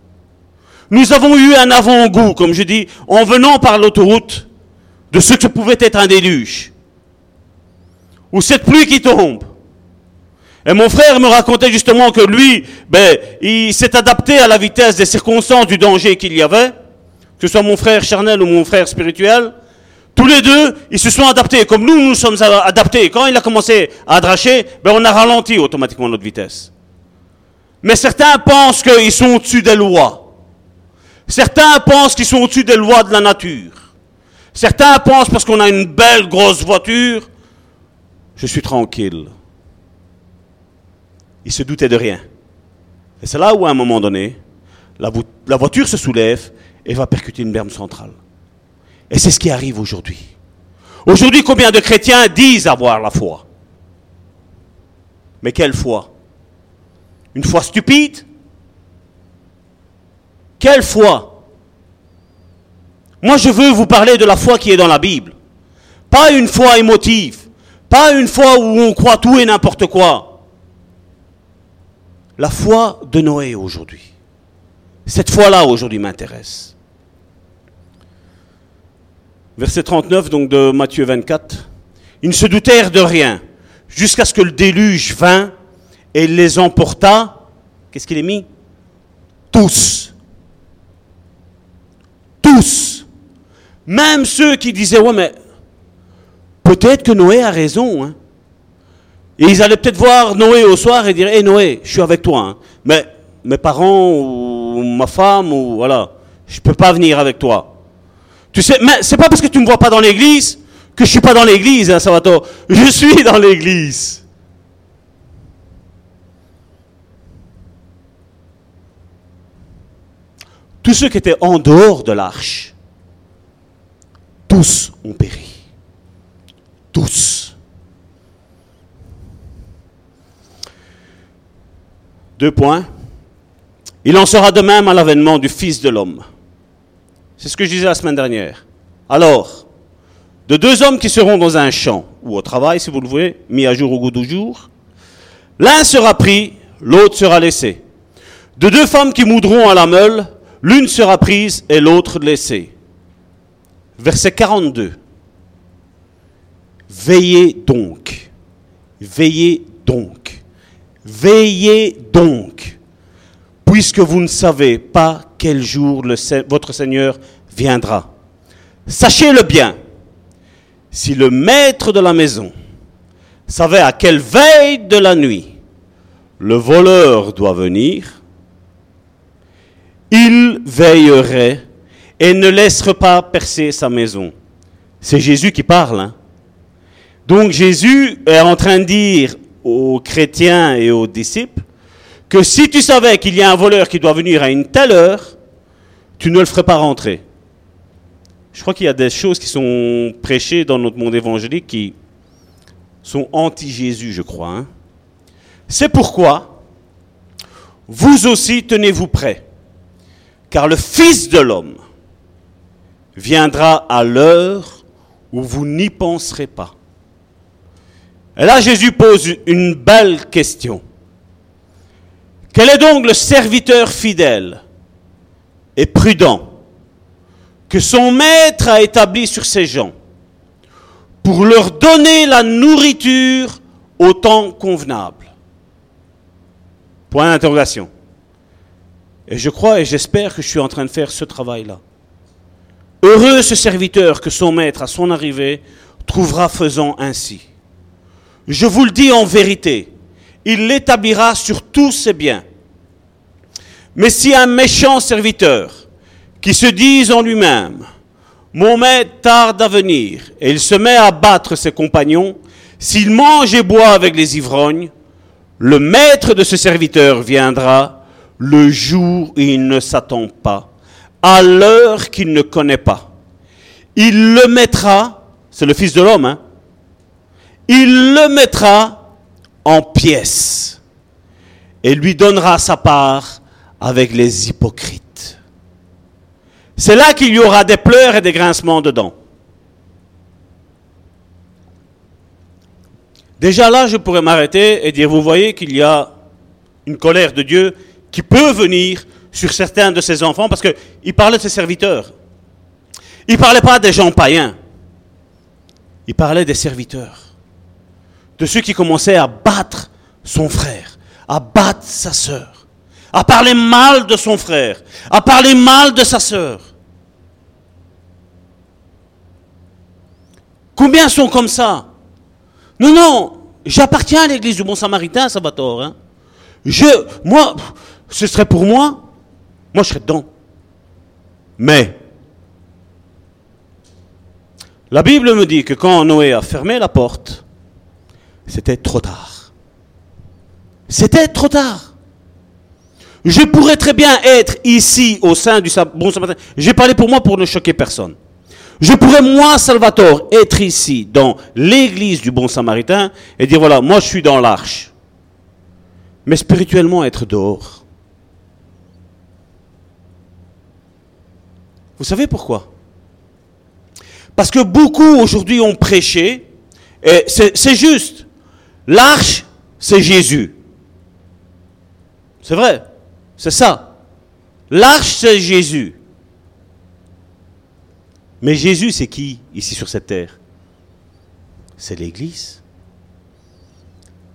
Nous avons eu un avant-goût, comme je dis, en venant par l'autoroute, de ce que pouvait être un déluge. Ou cette pluie qui tombe. Et mon frère me racontait justement que lui, ben, il s'est adapté à la vitesse des circonstances du danger qu'il y avait, que ce soit mon frère charnel ou mon frère spirituel. Tous les deux, ils se sont adaptés, comme nous, nous sommes adaptés. Quand il a commencé à dracher, ben on a ralenti automatiquement notre vitesse. Mais certains pensent qu'ils sont au-dessus des lois. Certains pensent qu'ils sont au-dessus des lois de la nature. Certains pensent parce qu'on a une belle grosse voiture, je suis tranquille. Ils se doutaient de rien. Et c'est là où, à un moment donné, la, la voiture se soulève et va percuter une berme centrale. Et c'est ce qui arrive aujourd'hui. Aujourd'hui, combien de chrétiens disent avoir la foi? Mais quelle foi? Une foi stupide? Quelle foi? Moi, je veux vous parler de la foi qui est dans la Bible. Pas une foi émotive. Pas une foi où on croit tout et n'importe quoi. La foi de Noé aujourd'hui. Cette foi-là aujourd'hui m'intéresse. Verset 39 donc de Matthieu 24. Ils ne se doutèrent de rien jusqu'à ce que le déluge vint et les emporta. Qu'est-ce qu'il est mis? Tous. Tous. Même ceux qui disaient, ouais, mais peut-être que Noé a raison. Hein. Et ils allaient peut-être voir Noé au soir et dire, hé Noé, je suis avec toi. Hein. Mais mes parents ou ma femme, ou voilà, je ne peux pas venir avec toi. Tu sais, mais c'est pas parce que tu me vois pas dans l'église que je suis pas dans l'église, hein, Salvatore. Je suis dans l'église. Tous ceux qui étaient en dehors de l'arche, tous ont péri. Tous. Deux points. Il en sera de même à l'avènement du Fils de l'homme. C'est ce que je disais la semaine dernière. Alors, de deux hommes qui seront dans un champ, ou au travail, si vous le voulez, mis à jour au goût du jour, l'un sera pris, l'autre sera laissé. De deux femmes qui moudront à la meule, l'une sera prise et l'autre laissée. Verset 42. Veillez donc. Veillez donc. Veillez donc. Puisque vous ne savez pas quel jour votre Seigneur viendra. Sachez-le bien, si le maître de la maison savait à quelle veille de la nuit le voleur doit venir, il veillerait et ne laisserait pas percer sa maison. C'est Jésus qui parle. hein. Donc Jésus est en train de dire aux chrétiens et aux disciples que si tu savais qu'il y a un voleur qui doit venir à une telle heure, tu ne le ferais pas rentrer. Je crois qu'il y a des choses qui sont prêchées dans notre monde évangélique qui sont anti-Jésus, je crois. hein. C'est pourquoi vous aussi tenez-vous prêts, car le Fils de l'homme viendra à l'heure où vous n'y penserez pas. Et là, Jésus pose une belle question. Quel est donc le serviteur fidèle et prudent que son maître a établi sur ses gens pour leur donner la nourriture au temps convenable? Point d'interrogation. Et je crois et j'espère que je suis en train de faire ce travail-là. Heureux ce serviteur que son maître, à son arrivée, trouvera faisant ainsi. Je vous le dis en vérité, il l'établira sur tous ses biens. Mais si un méchant serviteur, qui se dise en lui-même, mon maître tarde à venir, et il se met à battre ses compagnons, s'il mange et boit avec les ivrognes, le maître de ce serviteur viendra le jour où il ne s'attend pas, à l'heure qu'il ne connaît pas. Il le mettra, c'est le Fils de l'homme, hein, il le mettra en pièces et lui donnera sa part avec les hypocrites. C'est là qu'il y aura des pleurs et des grincements dedans. Déjà là, je pourrais m'arrêter et dire, vous voyez qu'il y a une colère de Dieu qui peut venir sur certains de ses enfants, parce qu'il parlait de ses serviteurs. Il ne parlait pas des gens païens. Il parlait des serviteurs. De ceux qui commençaient à battre son frère, à battre sa sœur, à parler mal de son frère, à parler mal de sa sœur. Combien sont comme ça? Non, non, j'appartiens à l'église du Bon Samaritain, Salvatore. Hein. Je, moi, ce serait pour moi, moi je serais dedans. Mais, la Bible me dit que quand Noé a fermé la porte, c'était trop tard. C'était trop tard. Je pourrais très bien être ici au sein du Bon Samaritain. J'ai parlé pour moi pour ne choquer personne. Je pourrais, moi, Salvatore, être ici dans l'église du Bon Samaritain et dire voilà, moi je suis dans l'arche. Mais spirituellement être dehors. Vous savez pourquoi? Parce que beaucoup aujourd'hui ont prêché, et c'est juste. L'arche, c'est Jésus. C'est vrai, c'est ça. L'arche, c'est Jésus. Mais Jésus, c'est qui ici sur cette terre? C'est l'Église.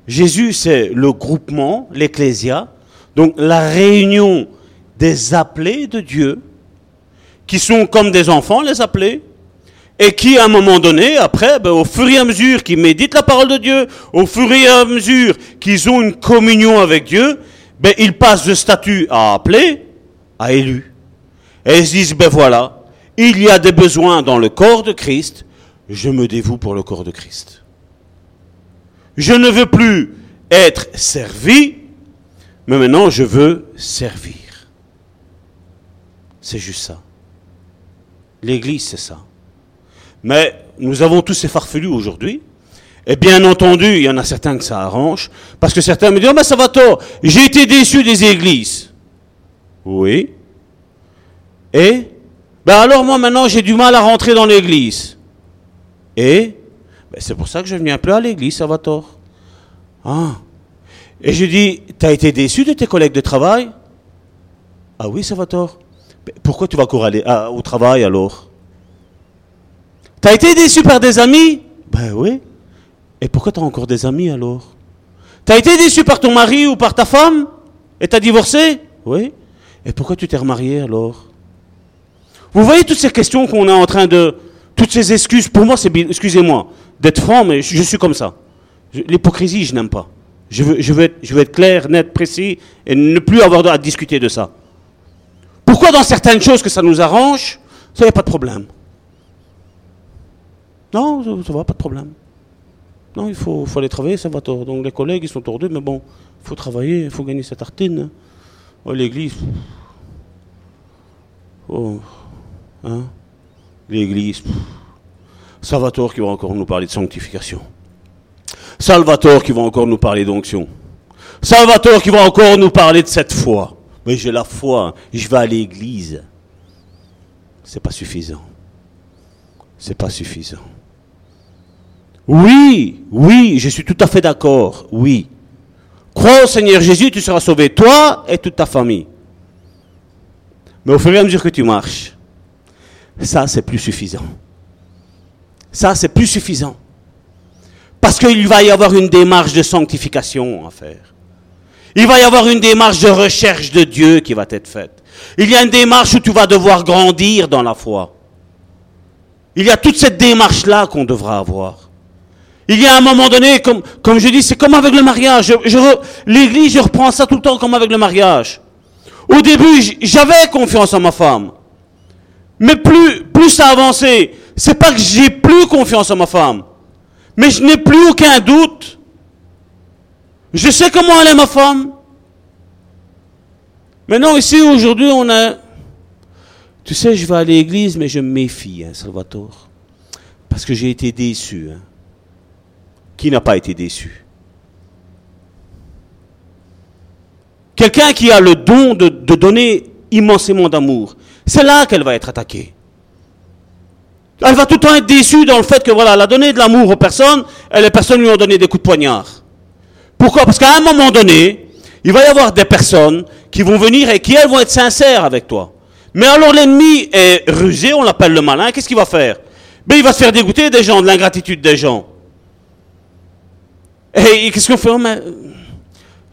Jésus, c'est le groupement, l'Ecclésia, donc la réunion des appelés de Dieu, qui sont comme des enfants, les appelés, et qui, à un moment donné, après, ben, au fur et à mesure qu'ils méditent la parole de Dieu, au fur et à mesure qu'ils ont une communion avec Dieu, ben, ils passent de statut à appelé à élu. Et ils se disent, ben voilà, il y a des besoins dans le corps de Christ, je me dévoue pour le corps de Christ. Je ne veux plus être servi, mais maintenant je veux servir. C'est juste ça. L'Église, c'est ça. Mais nous avons tous ces farfelus aujourd'hui. Et bien entendu, il y en a certains que ça arrange, parce que certains me disent, oh, mais ça va tort, j'ai été déçu des églises. Oui. Et? Ben alors moi maintenant j'ai du mal à rentrer dans l'église. Et? Ben, c'est pour ça que je viens plus à l'église, ça va tort. Ah. Et je dis, tu as été déçu de tes collègues de travail? Ah oui, ça va tort. Pourquoi tu vas encore aller à- au travail alors? Tu as été déçu par des amis? Ben oui. Et pourquoi tu as encore des amis alors? Tu as été déçu par ton mari ou par ta femme? Et tu as divorcé? Oui. Et pourquoi tu t'es remarié alors? Vous voyez toutes ces questions qu'on est en train de... Toutes ces excuses, pour moi, c'est... bi- Excusez-moi d'être franc, mais je, suis comme ça. L'hypocrisie, je n'aime pas. Je veux, je, veux être, je veux être clair, net, précis, et ne plus avoir à discuter de ça. Pourquoi dans certaines choses que ça nous arrange, ça n'y a pas de problème? Non, ça, va, pas de problème. Non, il faut, faut aller travailler, ça va. Donc les collègues, ils sont tordus, mais bon, il faut travailler, il faut gagner sa tartine. Oh, l'église. Oh, hein? L'église. Salvatore qui va encore nous parler de sanctification. Salvatore qui va encore nous parler d'onction. Salvatore qui va encore nous parler de cette foi. Mais j'ai la foi, je vais à l'église. C'est pas suffisant. C'est pas suffisant. Oui, oui, je suis tout à fait d'accord. Oui. Crois au Seigneur Jésus, tu seras sauvé, toi et toute ta famille. Mais au fur et à mesure que tu marches, ça, c'est plus suffisant. Ça, c'est plus suffisant. Parce qu'il va y avoir une démarche de sanctification à faire. Il va y avoir une démarche de recherche de Dieu qui va être faite. Il y a une démarche où tu vas devoir grandir dans la foi. Il y a toute cette démarche-là qu'on devra avoir. Il y a un moment donné, comme, comme je dis, c'est comme avec le mariage. L'église, je reprends ça tout le temps comme avec le mariage. Au début, j'avais confiance en ma femme. Mais plus, plus ça avançait, c'est pas que j'ai plus confiance en ma femme. Mais je n'ai plus aucun doute. Je sais comment elle est ma femme. Maintenant, ici, aujourd'hui, on a... Tu sais, je vais à l'église, mais je me méfie, hein, Salvatore. Parce que j'ai été déçu. Hein. Qui n'a pas été déçu? Quelqu'un qui a le don de, de donner immensément d'amour. C'est là qu'elle va être attaquée. Elle va tout le temps être déçue dans le fait que voilà, elle a donné de l'amour aux personnes et les personnes lui ont donné des coups de poignard. Pourquoi? Parce qu'à un moment donné, il va y avoir des personnes qui vont venir et qui elles vont être sincères avec toi. Mais alors l'ennemi est rusé, on l'appelle le malin, qu'est-ce qu'il va faire? Ben, Il va se faire dégoûter des gens, de l'ingratitude des gens. Et qu'est-ce qu'on fait? Oh,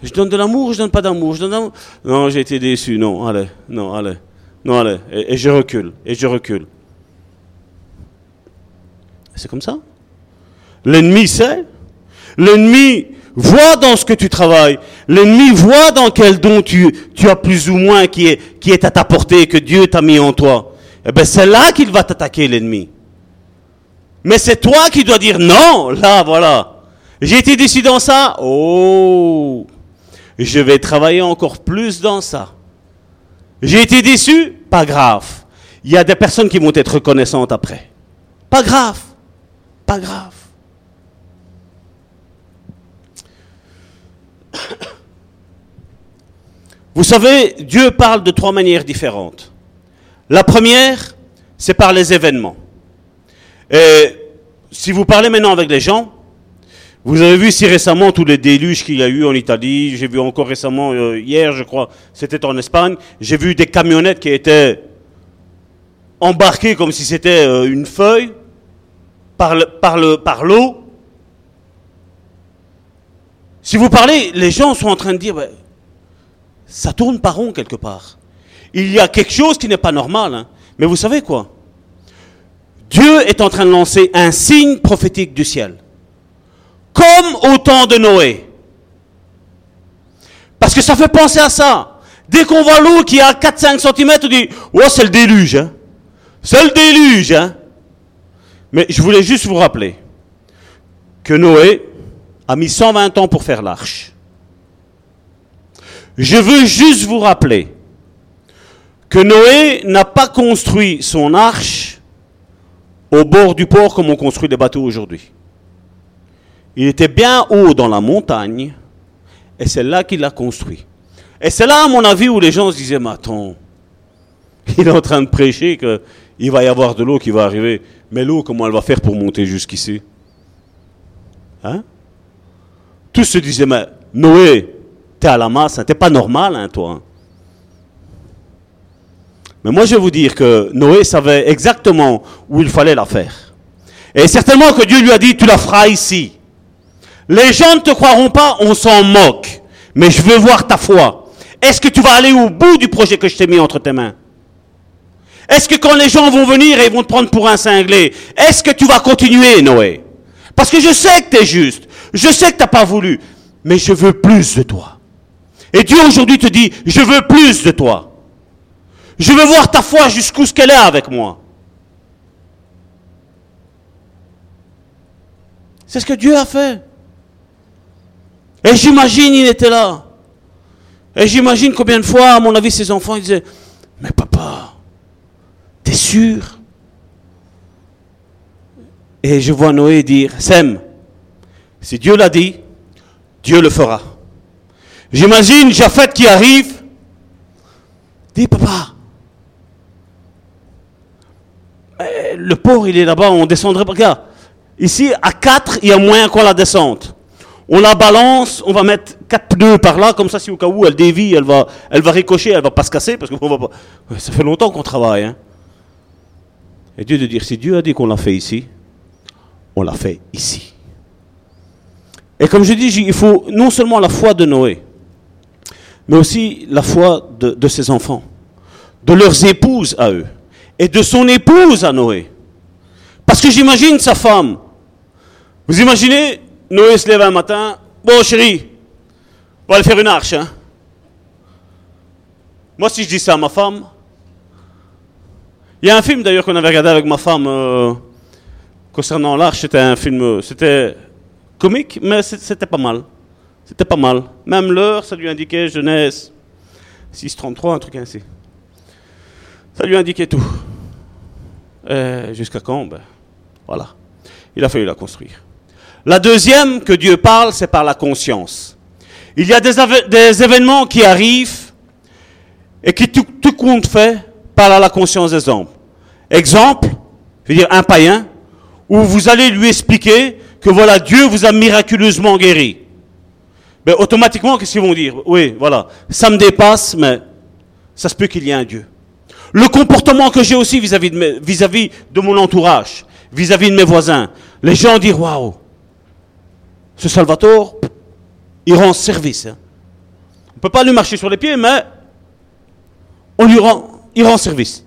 Je donne de l'amour, je donne pas d'amour, je donne Non, j'ai été déçu, non, allez, non, allez, non, allez, et je recule, et je recule. C'est comme ça. L'ennemi sait. L'ennemi voit dans ce que tu travailles. L'ennemi voit dans quel don tu, tu as plus ou moins qui est, qui est à ta portée, que Dieu t'a mis en toi. Eh bien, c'est là qu'il va t'attaquer, l'ennemi. Mais c'est toi qui dois dire non, là, voilà. J'ai été déçu dans ça. Oh, je vais travailler encore plus dans ça. J'ai été déçu, pas grave. Il y a des personnes qui vont être reconnaissantes après. Pas grave. Pas grave. Vous savez, Dieu parle de trois manières différentes. La première, c'est par les événements. Et si vous parlez maintenant avec les gens, vous avez vu si récemment tous les déluges qu'il y a eu en Italie, j'ai vu encore récemment, euh, hier je crois, c'était en Espagne, j'ai vu des camionnettes qui étaient embarquées comme si c'était euh, une feuille, par l'eau. Par le, par si vous parlez, les gens sont en train de dire, ben, ça tourne par rond quelque part. Il y a quelque chose qui n'est pas normal. Hein. Mais vous savez quoi? Dieu est en train de lancer un signe prophétique du ciel. Comme au temps de Noé. Parce que ça fait penser à ça. Dès qu'on voit l'eau qui a 4-5 cm, on dit, oh c'est le déluge. Hein. C'est le déluge. Hein. Mais je voulais juste vous rappeler que Noé a mis 120 ans pour faire l'arche. Je veux juste vous rappeler que Noé n'a pas construit son arche au bord du port comme on construit les bateaux aujourd'hui. Il était bien haut dans la montagne et c'est là qu'il l'a construit. Et c'est là, à mon avis, où les gens se disaient, mais attends, il est en train de prêcher qu'il va y avoir de l'eau qui va arriver. Mais l'eau, comment elle va faire pour monter jusqu'ici? Hein? Tous se disaient, mais Noé, à la masse, hein, t'es pas normal, hein, toi. Mais moi, je vais vous dire que Noé savait exactement où il fallait la faire. Et certainement que Dieu lui a dit, tu la feras ici. Les gens ne te croiront pas, on s'en moque. Mais je veux voir ta foi. Est-ce que tu vas aller au bout du projet que je t'ai mis entre tes mains? Est-ce que quand les gens vont venir et vont te prendre pour un cinglé, est-ce que tu vas continuer, Noé? Parce que je sais que tu es juste. Je sais que tu n'as pas voulu. mais je veux plus de toi. Et Dieu aujourd'hui te dit, je veux plus de toi. Je veux voir ta foi jusqu'où ce qu'elle est avec moi. C'est ce que Dieu a fait. Et j'imagine, il était là. Et j'imagine combien de fois, à mon avis, ses enfants, disaient, mais papa, t'es sûr? Et je vois Noé dire, Sem, si Dieu l'a dit, Dieu le fera. J'imagine Japhet qui arrive, dit, papa, eh, le port, il est là-bas, on descendrait. Regarde, ici, à 4, il y a moins qu'on la descente. On la balance, on va mettre quatre pneus par là, comme ça, si au cas où elle dévie, elle va, elle va ricocher, elle va pas se casser, parce que ça fait longtemps qu'on travaille. Hein. Et Dieu de dire, si Dieu a dit qu'on l'a fait ici, on l'a fait ici. Et comme je dis, il faut non seulement la foi de Noé, mais aussi la foi de, ses enfants, de leurs épouses à eux, et de son épouse à Noé. Parce que j'imagine sa femme. Vous imaginez, Noé se lève un matin. Bon, chérie, on va aller faire une arche. Hein? Moi, si je dis ça à ma femme, il y a un film d'ailleurs qu'on avait regardé avec ma femme euh, concernant l'arche. C'était un film, euh, c'était comique, mais c'était pas mal. C'était pas mal. Même l'heure, ça lui indiquait Genèse 6.33, un truc ainsi. Ça lui indiquait tout. Jusqu'à quand? Ben, Voilà. Il a fallu la construire. La deuxième que Dieu parle, c'est par la conscience. Il y a des, événements qui arrivent et qui tout, compte fait par la conscience des hommes. Exemple, je veux dire un païen, où vous allez lui expliquer que voilà, Dieu vous a miraculeusement guéri. Ben, automatiquement, qu'est-ce qu'ils vont dire? Oui, voilà, ça me dépasse, mais ça se peut qu'il y ait un Dieu. Le comportement que j'ai aussi vis-à-vis de, mon entourage, vis-à-vis -vis de mes voisins, les gens disent waouh, ce Salvatore, il rend service. Hein. On ne peut pas lui marcher sur les pieds, mais on lui rend, il rend service.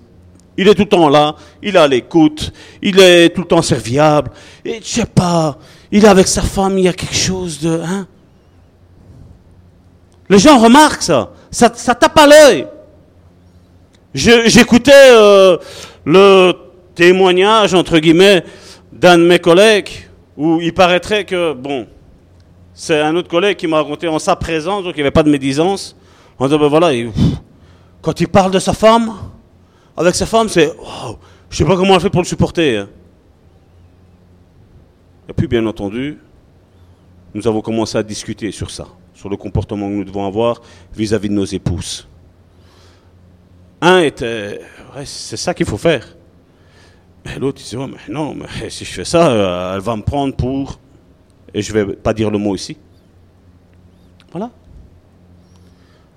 Il est tout le temps là, il est à l'écoute, il est tout le temps serviable. Et je sais pas, il est avec sa femme, il y a quelque chose de... Hein? Les gens remarquent ça, ça, tape à l'œil. J'écoutais euh, le témoignage, entre guillemets, d'un de mes collègues, où il paraîtrait que, bon, c'est un autre collègue qui m'a raconté en sa présence, donc il n'y avait pas de médisance. En disant, ben voilà, quand il parle de sa femme, avec sa femme, c'est, je sais pas comment elle fait pour le supporter. Hein. Et puis, bien entendu, nous avons commencé à discuter sur ça, le comportement que nous devons avoir vis-à-vis de nos épouses. Un était, c'est ça qu'il faut faire. L'autre, il dit, ouais, mais non, mais si je fais ça, euh, elle va me prendre pour et je ne vais pas dire le mot ici. Voilà.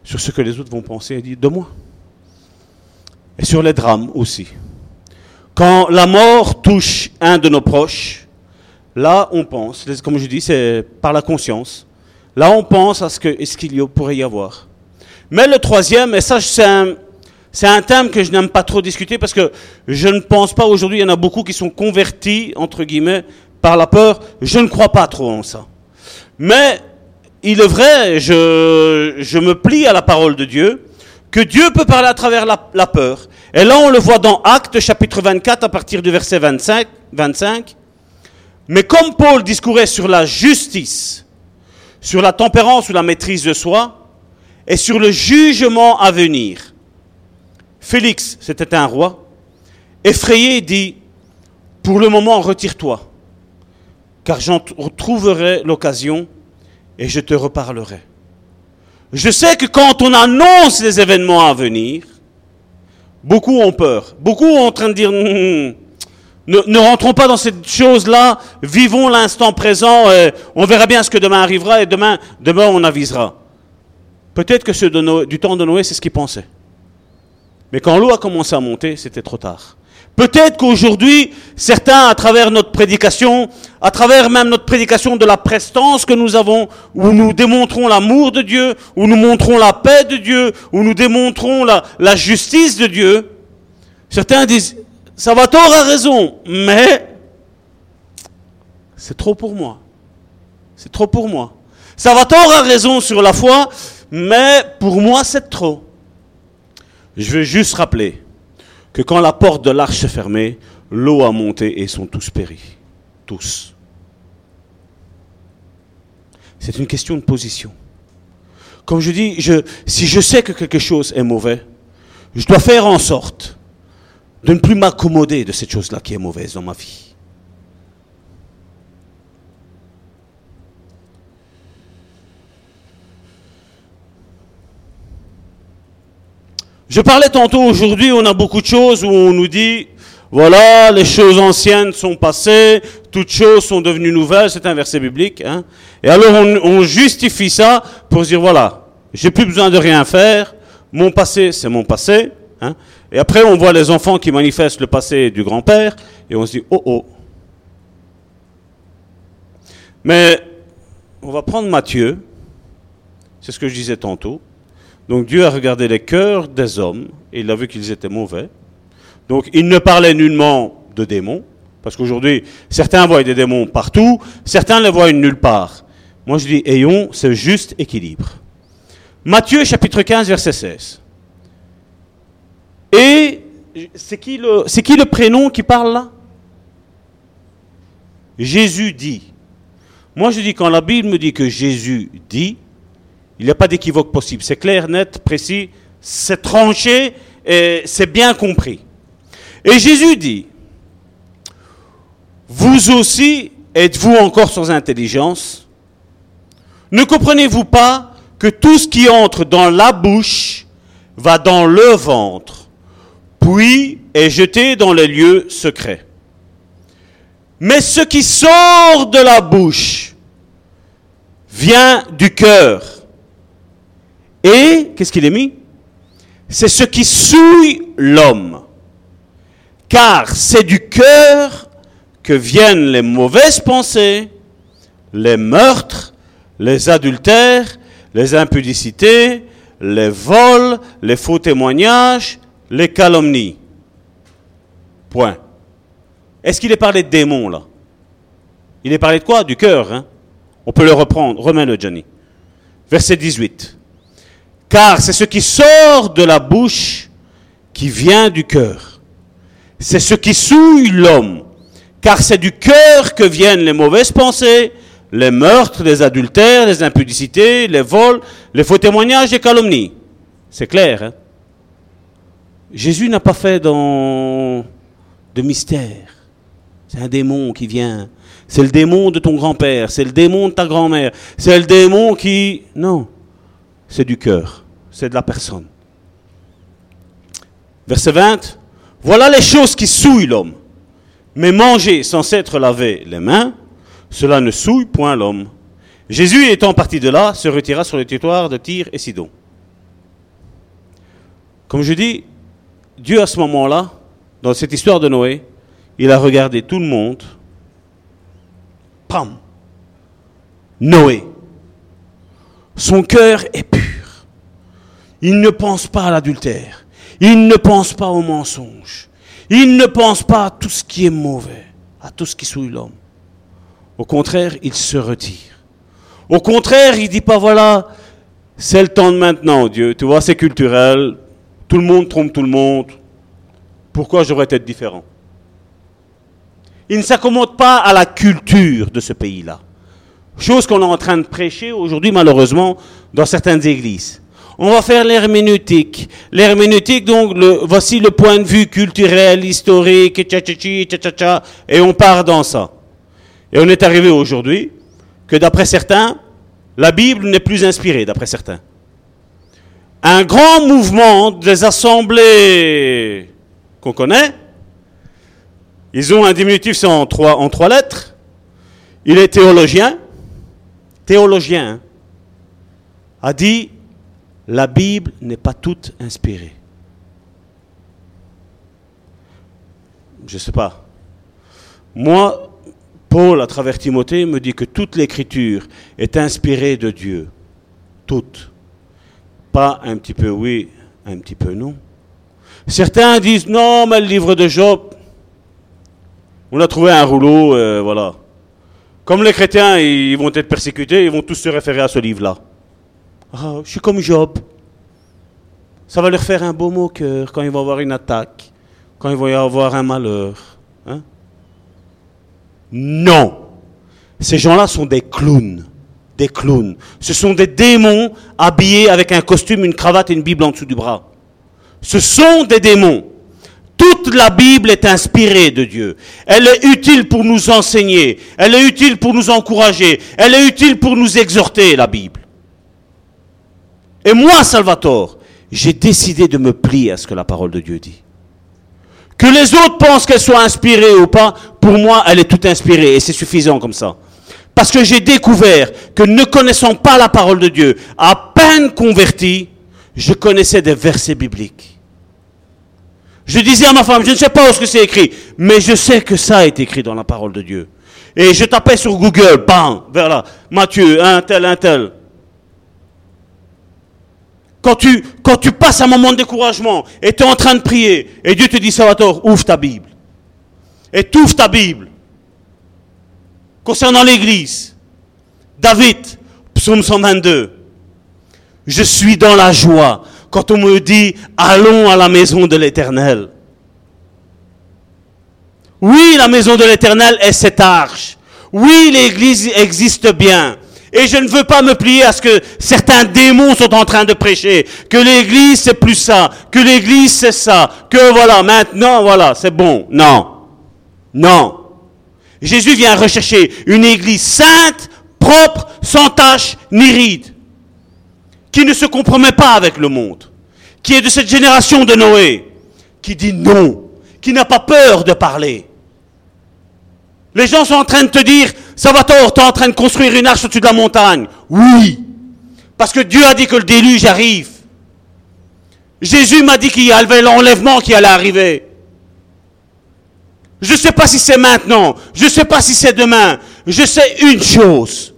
Sur ce que les autres vont penser et dire de moi. Et sur les drames aussi. Quand la mort touche un de nos proches, là on pense, comme je dis, c'est par la conscience. Là on pense à ce qu'il pourrait y avoir. Mais le troisième, et ça c'est un, thème que je n'aime pas trop discuter parce que je ne pense pas aujourd'hui, il y en a beaucoup qui sont convertis, entre guillemets, par la peur, je ne crois pas trop en ça. Mais il est vrai, je, me plie à la parole de Dieu, que Dieu peut parler à travers la, la, peur. Et là, on le voit dans Actes chapitre 24 à partir du verset 25. 25. Mais comme Paul discourait sur la justice, sur la tempérance ou la maîtrise de soi, et sur le jugement à venir, Félix, c'était un roi, effrayé dit, pour le moment, retire-toi car j'en trouverai l'occasion et je te reparlerai. Je sais que quand on annonce les événements à venir, beaucoup ont peur. Beaucoup sont en train de dire, hum, ne, rentrons pas dans cette chose-là, vivons l'instant présent, et on verra bien ce que demain arrivera et demain, demain on avisera. Peut-être que ceux du temps de Noé, c'est ce qu'ils pensaient. Mais quand l'eau a commencé à monter, c'était trop tard. Peut-être qu'aujourd'hui, certains, à travers notre prédication, à travers même notre prédication de la prestance que nous avons, où nous démontrons l'amour de Dieu, où nous montrons la paix de Dieu, où nous démontrons la, la justice de Dieu, certains disent, Salvatore a raison, mais c'est trop pour moi. C'est trop pour moi. Salvatore a raison sur la foi, mais pour moi c'est trop. Je veux juste rappeler que quand la porte de l'arche s'est fermée, l'eau a monté et ils sont tous péris. Tous. C'est une question de position. Comme je dis, je, si je sais que quelque chose est mauvais, je dois faire en sorte de ne plus m'accommoder de cette chose-là qui est mauvaise dans ma vie. Je parlais tantôt aujourd'hui, on a beaucoup de choses où on nous dit, voilà, les choses anciennes sont passées, toutes choses sont devenues nouvelles, c'est un verset biblique. Hein. Et alors on, justifie ça pour dire, voilà, j'ai plus besoin de rien faire, mon passé c'est mon passé. Hein. Et après on voit les enfants qui manifestent le passé du grand-père, et on se dit, oh oh. Mais on va prendre Matthieu, c'est ce que je disais tantôt. Donc Dieu a regardé les cœurs des hommes et il a vu qu'ils étaient mauvais. Donc il ne parlait nullement de démons, parce qu'aujourd'hui, certains voient des démons partout, certains les voient nulle part. Moi je dis, ayons ce juste équilibre. Matthieu chapitre 15, verset 16. Et c'est qui, le, prénom qui parle là? Jésus dit. Moi je dis, quand la Bible me dit que Jésus dit, il n'y a pas d'équivoque possible. C'est clair, net, précis, c'est tranché et c'est bien compris. Et Jésus dit, vous aussi êtes-vous encore sans intelligence? Ne comprenez-vous pas que tout ce qui entre dans la bouche va dans le ventre, puis est jeté dans les lieux secrets. Mais ce qui sort de la bouche vient du cœur. Et, qu'est-ce qu'il est mis? C'est ce qui souille l'homme. Car c'est du cœur que viennent les mauvaises pensées, les meurtres, les adultères, les impudicités, les vols, les faux témoignages, les calomnies. Point. Est-ce qu'il est parlé de démons là? Il est parlé de quoi? Du cœur. Hein? On peut le reprendre. Remets-le, Johnny. Verset 18. Car c'est ce qui sort de la bouche qui vient du cœur. C'est ce qui souille l'homme. Car c'est du cœur que viennent les mauvaises pensées, les meurtres, les adultères, les impudicités, les vols, les faux témoignages et calomnies. C'est clair. Hein? Jésus n'a pas fait de mystère. C'est un démon qui vient. C'est le démon de ton grand-père. C'est le démon de ta grand-mère. C'est le démon qui... Non c'est du cœur, c'est de la personne. Verset 20. Voilà les choses qui souillent l'homme. Mais manger sans s'être lavé les mains, cela ne souille point l'homme. Jésus, étant parti de là, se retira sur le territoire de Tyr et Sidon. Comme je dis, Dieu à ce moment-là, dans cette histoire de Noé, il a regardé tout le monde. Pam Noé. Son cœur est pur. Il ne pense pas à l'adultère. Il ne pense pas au mensonge. Il ne pense pas à tout ce qui est mauvais, à tout ce qui souille l'homme. Au contraire, il se retire. Au contraire, il dit pas voilà, c'est le temps de maintenant, Dieu. Tu vois, c'est culturel. Tout le monde trompe tout le monde. Pourquoi j'aurais été différent? Il ne s'accommode pas à la culture de ce pays-là. Chose qu'on est en train de prêcher aujourd'hui, malheureusement, dans certaines églises. On va faire l'herméneutique. L'herméneutique, donc, voici le point de vue culturel, historique, et on part dans ça. Et on est arrivé aujourd'hui que d'après certains, la Bible n'est plus inspirée, d'après certains. Un grand mouvement des assemblées qu'on connaît, ils ont un diminutif, c'est en trois, en trois lettres. Il est théologien, théologien, hein, a dit la Bible n'est pas toute inspirée. Je ne sais pas. Moi, Paul, à travers Timothée, me dit que toute l'écriture est inspirée de Dieu. Toute. Pas un petit peu oui, un petit peu non. Certains disent non, mais le livre de Job, on a trouvé un rouleau, euh, voilà. Comme les chrétiens, ils vont être persécutés, ils vont tous se référer à ce livre-là. Ah, je suis comme Job. Ça va leur faire un beau mot cœur quand ils vont avoir une attaque, quand ils vont y avoir un malheur. Hein? Non. Ces gens-là sont des clowns. Des clowns. Ce sont des démons habillés avec un costume, une cravate et une Bible en dessous du bras. Ce sont des démons. Toute la Bible est inspirée de Dieu. Elle est utile pour nous enseigner. Elle est utile pour nous encourager. Elle est utile pour nous exhorter, la Bible. Et moi, Salvatore, j'ai décidé de me plier à ce que la parole de Dieu dit. Que les autres pensent qu'elle soit inspirée ou pas, pour moi, elle est toute inspirée et c'est suffisant comme ça. Parce que j'ai découvert que ne connaissant pas la parole de Dieu, à peine converti, je connaissais des versets bibliques. Je disais à ma femme, je ne sais pas où ce que c'est écrit, mais je sais que ça est écrit dans la parole de Dieu. Et je tapais sur Google, bam, vers là, Matthieu, un tel, un tel. Quand tu, passes un moment de découragement et tu es en train de prier, et Dieu te dit, Salvatore, ouvre ta Bible. Et tu ouvres ta Bible. Concernant l'Église, David, psaume 122, je suis dans la joie quand on me dit, allons à la maison de l'Éternel. Oui, la maison de l'Éternel est cette arche. Oui, l'Église existe bien. Et je ne veux pas me plier à ce que certains démons sont en train de prêcher. Que l'église c'est plus ça. Que l'église c'est ça. Que voilà, maintenant, voilà, c'est bon. Non. Non. Jésus vient rechercher une église sainte, propre, sans tache ni ride. Qui ne se compromet pas avec le monde. Qui est de cette génération de Noé. Qui dit non. Qui n'a pas peur de parler. Les gens sont en train de te dire, Salvatore, tu es en train de construire une arche au-dessus de la montagne. Oui. Parce que Dieu a dit que le déluge arrive. Jésus m'a dit qu'il y avait l'enlèvement qui allait arriver. Je ne sais pas si c'est maintenant. Je ne sais pas si c'est demain. Je sais une chose.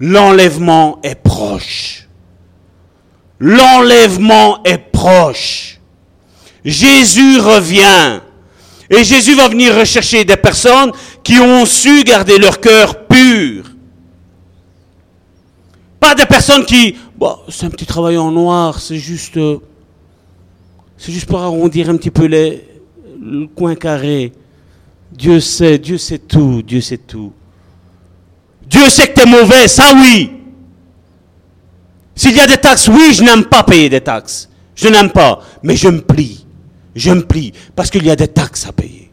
L'enlèvement est proche. L'enlèvement est proche. Jésus revient. Et Jésus va venir rechercher des personnes qui ont su garder leur cœur pur. Pas des personnes qui, bon, c'est un petit travail en noir, c'est juste, euh, c'est juste pour arrondir un petit peu le coin carré. Dieu sait, Dieu sait tout, Dieu sait tout. Dieu sait que tu es mauvais, ça oui. S'il y a des taxes, oui, je n'aime pas payer des taxes. Je n'aime pas, mais je me plie. Je me plie parce qu'il y a des taxes à payer.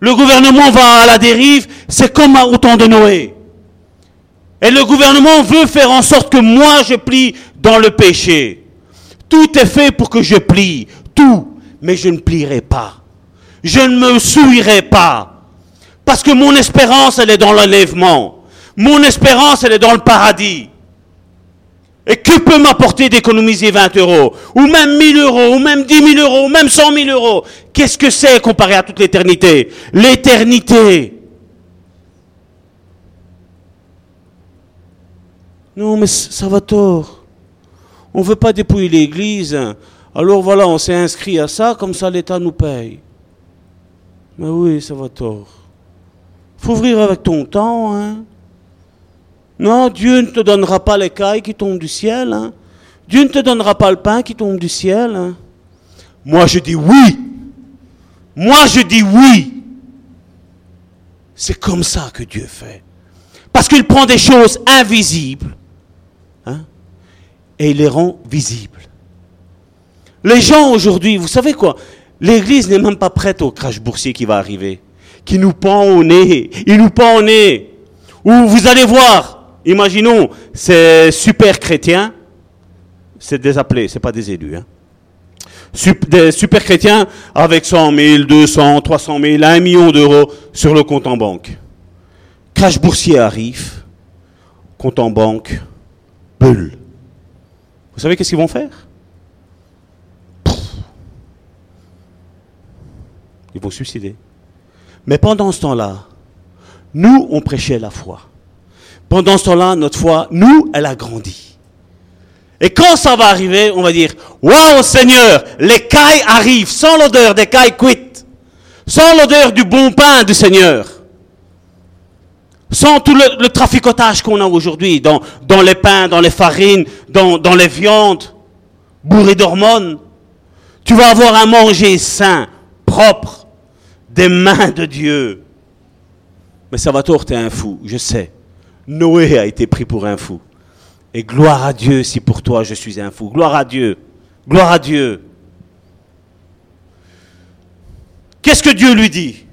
Le gouvernement va à la dérive, c'est comme au temps de Noé. Et le gouvernement veut faire en sorte que moi je plie dans le péché. Tout est fait pour que je plie, tout, mais je ne plierai pas. Je ne me souillerai pas. Parce que mon espérance, elle est dans l'enlèvement. Mon espérance, elle est dans le paradis. Et que peut m'apporter d'économiser 20 euros Ou même 1000 euros, ou même 10 000 euros, ou même 100 000 euros? Qu'est-ce que c'est comparé à toute l'éternité? L'éternité Non, mais ça va tort. On ne veut pas dépouiller l'Église. Alors voilà, on s'est inscrit à ça, comme ça l'État nous paye. Mais oui, ça va tort. Faut ouvrir avec ton temps, hein. Non, Dieu ne te donnera pas les cailles qui tombent du ciel. Hein. Dieu ne te donnera pas le pain qui tombe du ciel. Hein. Moi, je dis oui. Moi, je dis oui. C'est comme ça que Dieu fait. Parce qu'il prend des choses invisibles hein, et il les rend visibles. Les gens aujourd'hui, vous savez quoi? L'Église n'est même pas prête au crash boursier qui va arriver, qui nous pend au nez. Il nous pend au nez. Où vous allez voir, Imaginons, ces super chrétiens, c'est des appelés, c'est pas des élus, hein. des super chrétiens avec 100 000, 200, 300 000, 1 million d'euros sur le compte en banque. Crash boursier arrive, compte en banque, bulle. Vous savez qu'est-ce qu'ils vont faire? Ils vont suicider. Mais pendant ce temps-là, nous, on prêchait la foi. Pendant ce temps-là, notre foi, nous, elle a grandi. Et quand ça va arriver, on va dire, waouh Seigneur, les cailles arrivent sans l'odeur des cailles cuites, sans l'odeur du bon pain du Seigneur. sans tout le, le traficotage qu'on a aujourd'hui dans, les pains, dans les farines, dans, dans les viandes, bourrées d'hormones. Tu vas avoir un manger sain, propre, des mains de Dieu. Mais Salvatore, t'es un fou, je sais. Noé a été pris pour un fou. Et gloire à Dieu si pour toi je suis un fou. Gloire à Dieu. Gloire à Dieu. Qu'est-ce que Dieu lui dit?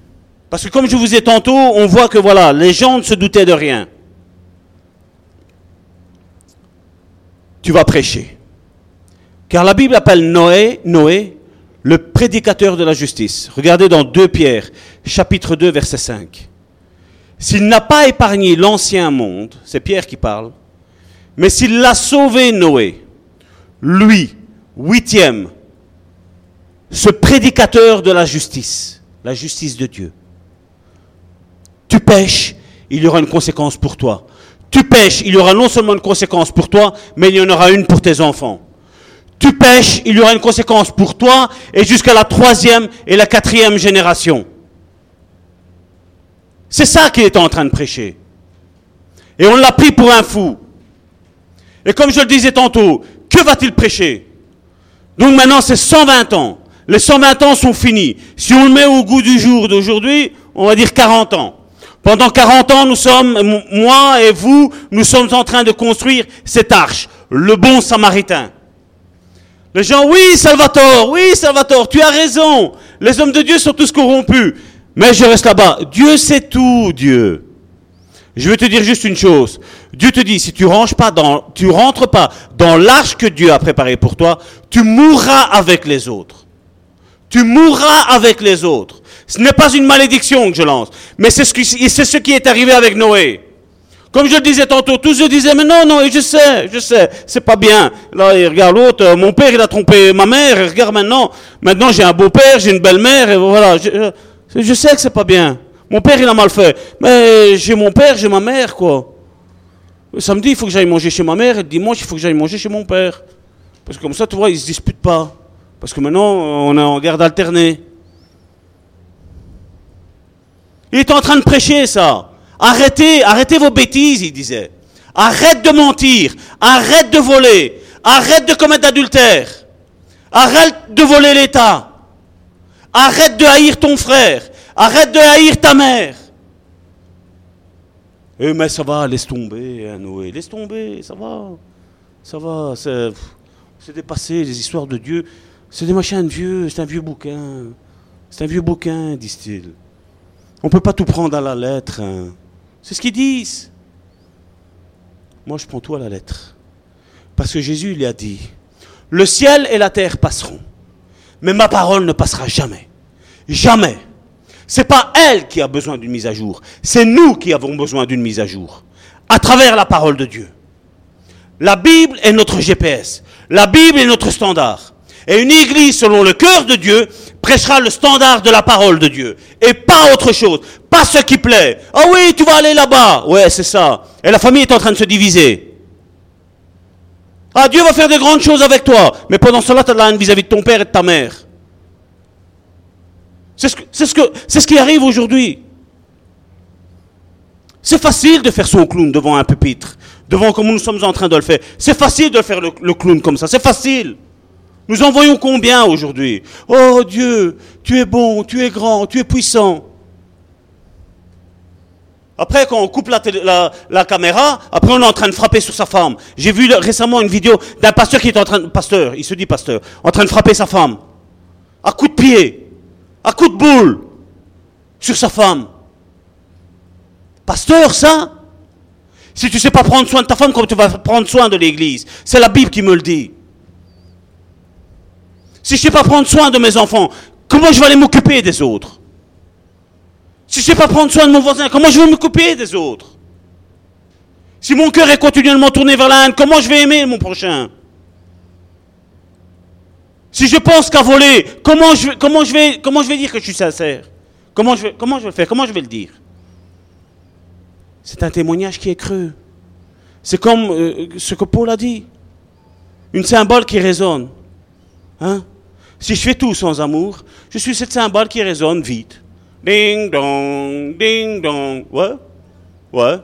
Parce que comme je vous ai tantôt, on voit que voilà, les gens ne se doutaient de rien. Tu vas prêcher. Car la Bible appelle Noé, Noé, le prédicateur de la justice. Regardez dans 2 Pierre, chapitre 2, verset 5. S'il n'a pas épargné l'ancien monde, c'est Pierre qui parle, mais s'il l'a sauvé Noé, lui, huitième, ce prédicateur de la justice, la justice de Dieu. Tu pêches, il y aura une conséquence pour toi. Tu pêches, il y aura non seulement une conséquence pour toi, mais il y en aura une pour tes enfants. Tu pêches, il y aura une conséquence pour toi et jusqu'à la troisième et la quatrième génération. C'est ça qu'il est en train de prêcher. Et on l'a pris pour un fou. Et comme je le disais tantôt, que va-t-il prêcher? Donc maintenant, c'est 120 ans. Les 120 ans sont finis. Si on le met au goût du jour d'aujourd'hui, on va dire 40 ans. Pendant 40 ans, nous sommes, moi et vous, nous sommes en train de construire cette arche, le bon samaritain. Les gens, oui, Salvatore, oui, Salvatore, tu as raison. Les hommes de Dieu sont tous corrompus. Mais je reste là-bas. Dieu sait tout, Dieu. Je vais te dire juste une chose. Dieu te dit, si tu ranges pas dans, tu rentres pas dans l'arche que Dieu a préparée pour toi, tu mourras avec les autres. Tu mourras avec les autres. Ce n'est pas une malédiction que je lance, mais c'est ce qui est arrivé avec Noé. Comme je le disais tantôt, tous eux disaient, mais non, non, je sais, je sais, c'est pas bien. Là, il regarde l'autre, euh, mon père, il a trompé ma mère, et regarde maintenant, maintenant j'ai un beau-père, j'ai une belle-mère, et voilà, je, je- je sais que c'est pas bien. Mon père, il a mal fait. Mais j'ai mon père, j'ai ma mère, quoi. Samedi, il faut que j'aille manger chez ma mère, et dimanche, il faut que j'aille manger chez mon père. Parce que comme ça, tu vois, ils se disputent pas. Parce que maintenant, on est en garde alternée. Il est en train de prêcher ça. Arrêtez, arrêtez vos bêtises, il disait. Arrête de mentir, arrête de voler, arrête de commettre d'adultère, arrête de voler l'État, arrête de haïr ton frère, arrête de haïr ta mère. Eh mais ça va, laisse tomber, hein, Noé, laisse tomber, ça va, ça va, c'est dépassé, les histoires de Dieu, c'est des machins de vieux, c'est un vieux bouquin, c'est un vieux bouquin, disent-ils. On ne peut pas tout prendre à la lettre. hein. C'est ce qu'ils disent. Moi, je prends tout à la lettre. Parce que Jésus, il a dit, le ciel et la terre passeront, mais ma parole ne passera jamais. Jamais. C'est pas elle qui a besoin d'une mise à jour, c'est nous qui avons besoin d'une mise à jour, à travers la parole de Dieu. La Bible est notre GPS. La Bible est notre standard. Et une église selon le cœur de Dieu prêchera le standard de la parole de Dieu. Et pas autre chose. Pas ce qui plaît. Ah oui, tu vas aller là-bas. Ouais, c'est ça. Et la famille est en train de se diviser. Ah, Dieu va faire de grandes choses avec toi. Mais pendant cela, tu as la haine vis-à-vis de ton père et de ta mère. C'est ce, que- c'est ce, que- c'est ce qui arrive aujourd'hui. C'est facile de faire son clown devant un pupitre, devant comme nous sommes en train de le faire. C'est facile de faire le clown comme ça, c'est facile. Nous en voyons combien aujourd'hui? Oh Dieu, tu es bon, tu es grand, tu es puissant. Après, quand on coupe la, caméra, après on est en train de frapper sur sa femme. J'ai vu récemment une vidéo d'un pasteur qui est en train de... Pasteur, il se dit pasteur, en train de frapper sa femme. À coups de pied, à coups de boule, sur sa femme. Pasteur, ça? Si tu sais pas prendre soin de ta femme, comment tu vas prendre soin de l'église C'est la Bible qui me le dit. Si je sais pas prendre soin de mes enfants, comment je vais aller m'occuper des autres? Si je sais pas prendre soin de mon voisin, comment je vais m'occuper des autres? Si mon cœur est continuellement tourné vers la haine, comment je vais aimer mon prochain? Si je pense qu'à voler, comment je, vais- dire que je suis sincère? Comment je, vais, comment je vais le faire? Comment je vais le dire? C'est un témoignage qui est creux. C'est comme euh, ce que Paul a dit. Une symbole qui résonne. Hein? Si je fais tout sans amour, je suis cette symbole qui résonne vite. Ding dong, ding dong. Ouais. Ouais.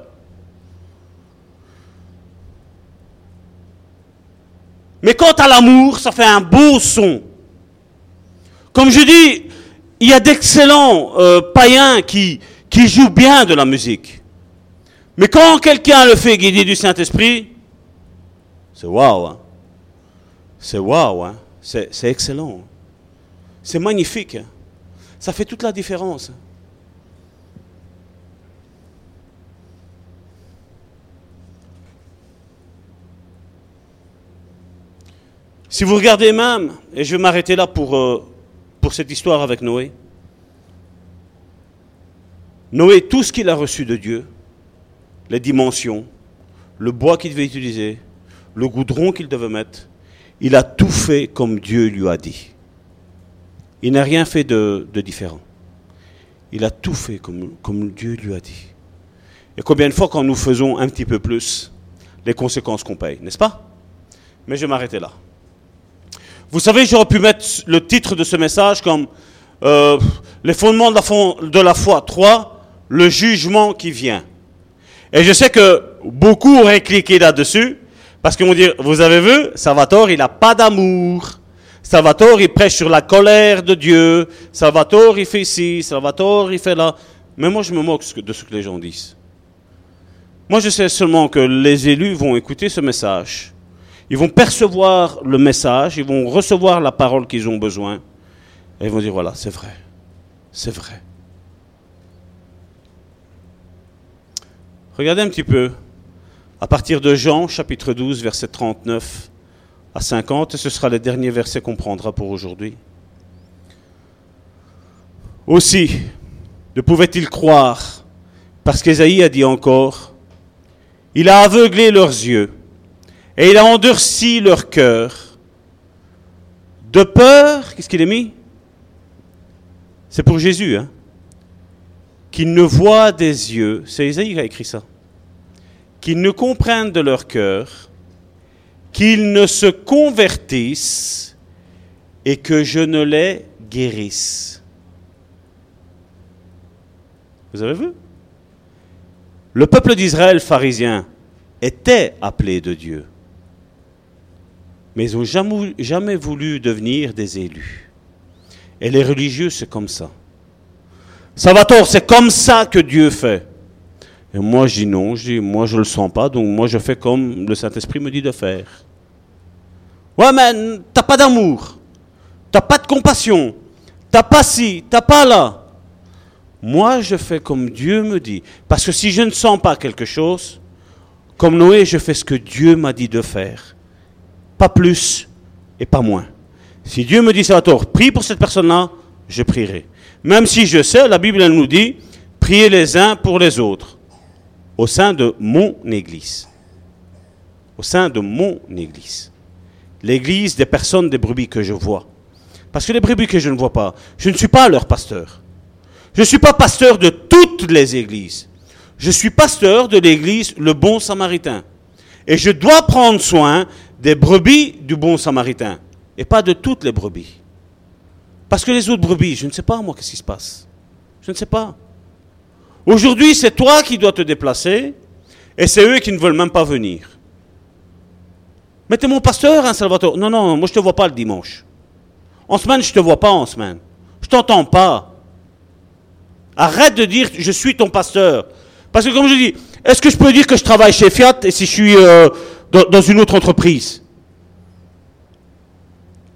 Mais quant à l'amour, ça fait un beau son. Comme je dis, il y a d'excellents euh, païens qui, qui jouent bien de la musique. Mais quand quelqu'un le fait guider du Saint-Esprit, c'est waouh. Hein. C'est waouh. Hein. C'est, excellent. C'est magnifique. Ça fait toute la différence. Si vous regardez même, et je vais m'arrêter là pour, euh, pour cette histoire avec Noé, Noé, tout ce qu'il a reçu de Dieu, les dimensions, le bois qu'il devait utiliser, le goudron qu'il devait mettre, il a tout fait comme Dieu lui a dit. Il n'a rien fait de, différent. Il a tout fait comme, Dieu lui a dit. Et combien de fois quand nous faisons un petit peu plus, les conséquences qu'on paye, n'est-ce pas? Mais je vais m'arrêter là. Vous savez, j'aurais pu mettre le titre de ce message comme euh, Les fondements de la, de la foi 3, le jugement qui vient. Et je sais que beaucoup auraient cliqué là-dessus, parce qu'ils vont dire, vous avez vu, Salvatore, il n'a pas d'amour. Salvatore, il prêche sur la colère de Dieu. Salvatore, il fait ici. Salvatore, il fait là. Mais moi, je me moque de ce que les gens disent. Moi, je sais seulement que les élus vont écouter ce message ils vont percevoir le message, ils vont recevoir la parole qu'ils ont besoin. Et ils vont dire, voilà, c'est vrai. C'est vrai. Regardez un petit peu. À partir de Jean, chapitre 12, verset 39 à 50, et ce sera le dernier verset qu'on prendra pour aujourd'hui. Aussi, ne pouvait-il croire, parce qu'Ésaïe a dit encore, il a aveuglé leurs yeux et il a endurci leur cœur. De peur, qu'est-ce qu'il a mis? C'est pour Jésus, hein Qu'ils ne voient des yeux, c'est Isaïe qui a écrit ça, qu'ils ne comprennent de leur cœur, qu'ils ne se convertissent et que je ne les guérisse. Vous avez vu? Le peuple d'Israël pharisien était appelé de Dieu mais ils n'ont jamais, voulu devenir des élus. Et les religieux, c'est comme ça. Salvatore, c'est comme ça que Dieu fait. Et moi, je dis non, je dis, moi, je le sens pas, donc moi, je fais comme le Saint-Esprit me dit de faire. Ouais, mais t'as pas d'amour, t'as pas de compassion, t'as pas ci, t'as pas là. Moi, je fais comme Dieu me dit. Parce que si je ne sens pas quelque chose, comme Noé, je fais ce que Dieu m'a dit de faire pas plus et pas moins. Si Dieu me dit, Salvatore, prie pour cette personne-là, je prierai. Même si je sais, la Bible elle nous dit, priez les uns pour les autres, au sein de mon Église. Au sein de mon Église. L'Église des personnes, des brebis que je vois. Parce que les brebis que je ne vois pas, je ne suis pas leur pasteur. Je ne suis pas pasteur de toutes les églises. Je suis pasteur de l'église Le Bon Samaritain. Et je dois prendre soin des brebis du bon samaritain et pas de toutes les brebis. Parce que les autres brebis, je ne sais pas moi qu'est-ce qui se passe? Je ne sais pas. Aujourd'hui, c'est toi qui dois te déplacer et c'est eux qui ne veulent même pas venir. Mais tu es mon pasteur, hein, Salvatore. Non, non, moi je ne te vois pas le dimanche. En semaine, je ne te vois pas en semaine. Je t'entends pas. Arrête de dire je suis ton pasteur. Parce que comme je dis, est-ce que je peux dire que je travaille chez Fiat et si je suis euh, dans, une autre entreprise?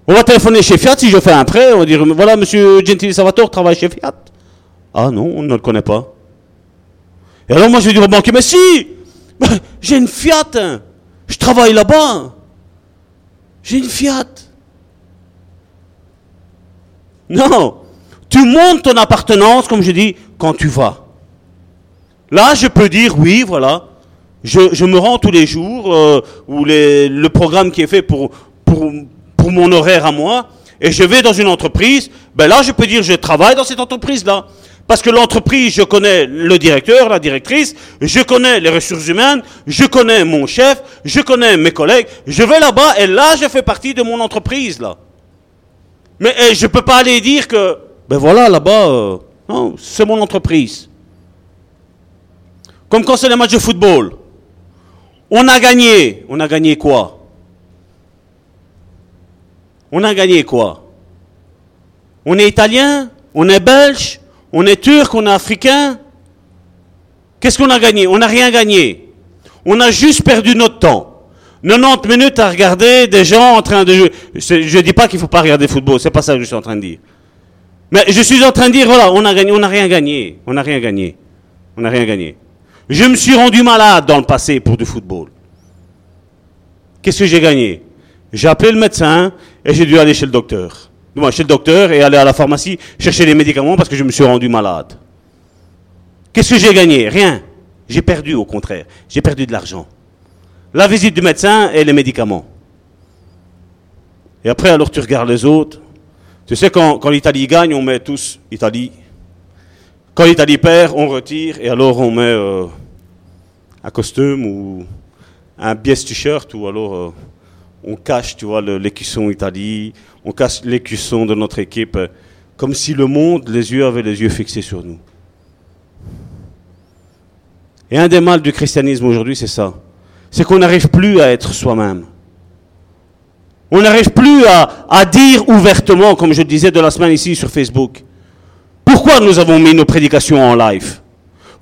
On va téléphoner chez Fiat si je fais un prêt, on va dire voilà, monsieur Gentili Salvatore travaille chez Fiat. Ah non, on ne le connaît pas. Et alors moi je vais dire au banquier mais si J'ai une Fiat, hein. je travaille là-bas. J'ai une Fiat. Non, tu montes ton appartenance, comme je dis, quand tu vas. Là, je peux dire, oui, voilà, je, me rends tous les jours, euh, ou le programme qui est fait pour, pour, pour mon horaire à moi, et je vais dans une entreprise, ben là je peux dire je travaille dans cette entreprise-là. Parce que l'entreprise, je connais le directeur, la directrice, je connais les ressources humaines, je connais mon chef, je connais mes collègues. Je vais là-bas et là, je fais partie de mon entreprise, là. Mais je je peux pas aller dire que, ben voilà, là-bas, euh, non, c'est mon entreprise. Comme quand c'est les matchs de football. On a gagné. On a gagné quoi? On a gagné quoi? On est italien? On est belge? On est turc On est africain Qu'est-ce qu'on a gagné? On n'a rien gagné. On a juste perdu notre temps. 90 minutes à regarder des gens en train de jouer. Je ne dis pas qu'il ne faut pas regarder le football, c'est pas ça que je suis en train de dire. Mais je suis en train de dire, voilà, on a gagné, on n'a rien gagné. On n'a rien gagné. On n'a rien gagné. Je me suis rendu malade dans le passé pour du football. Qu'est-ce que j'ai gagné? J'ai appelé le médecin et j'ai dû aller chez le docteur. Moi, chez le docteur et aller à la pharmacie chercher les médicaments parce que je me suis rendu malade. Qu'est-ce que j'ai gagné? Rien. J'ai perdu au contraire. J'ai perdu de l'argent. La visite du médecin et les médicaments. Et après, alors tu regardes les autres. Tu sais, quand, quand l'Italie gagne, on met tous Italie. Quand l'Italie perd, on retire et alors on met euh, un costume ou un biais t-shirt ou alors euh, on cache, tu vois, l'écusson Italie, on cache l'écusson de notre équipe, euh, comme si le monde, les yeux avaient les yeux fixés sur nous. Et un des mal du christianisme aujourd'hui, c'est ça. C'est qu'on n'arrive plus à être soi-même. On n'arrive plus à, à, dire ouvertement, comme je disais de la semaine ici sur Facebook, pourquoi nous avons mis nos prédications en live?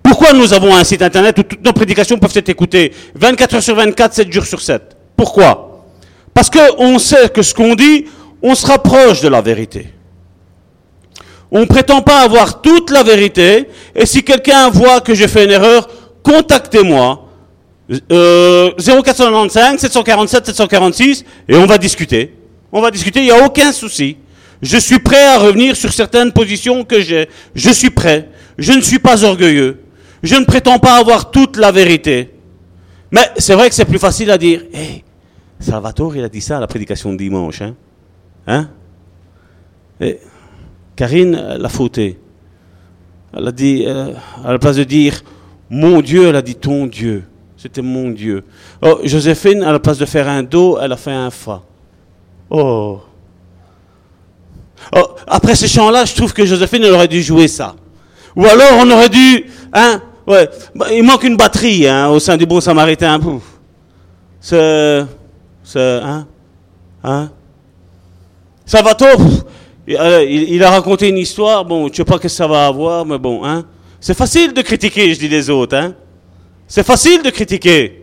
Pourquoi nous avons un site internet où toutes nos prédications peuvent être écoutées 24 heures sur 24, 7 jours sur 7 Pourquoi? Parce qu'on sait que ce qu'on dit, on se rapproche de la vérité. On ne prétend pas avoir toute la vérité, et si quelqu'un voit que j'ai fait une erreur, contactez-moi. Euh, 0495 747 746 et on va discuter. On va discuter, il n'y a aucun souci. Je suis prêt à revenir sur certaines positions que j'ai. Je suis prêt. Je ne suis pas orgueilleux. Je ne prétends pas avoir toute la vérité. Mais c'est vrai que c'est plus facile à dire. Salvatore, il a dit ça à la prédication de dimanche. Hein, hein? Et Karine l'a fauté. Elle a dit, euh, à la place de dire mon Dieu, elle a dit ton Dieu. C'était mon Dieu. Oh, Joséphine, à la place de faire un do, elle a fait un fa. Oh. oh après ce chant-là, je trouve que Joséphine, elle aurait dû jouer ça. Ou alors, on aurait dû, hein, ouais, bah, il manque une batterie, hein, au sein du bon samaritain. C'est, c'est, hein, hein? Salvatore, il, il, a raconté une histoire, bon, je sais pas ce que ça va avoir, mais bon, hein. C'est facile de critiquer, je dis les autres. Hein? C'est facile de critiquer.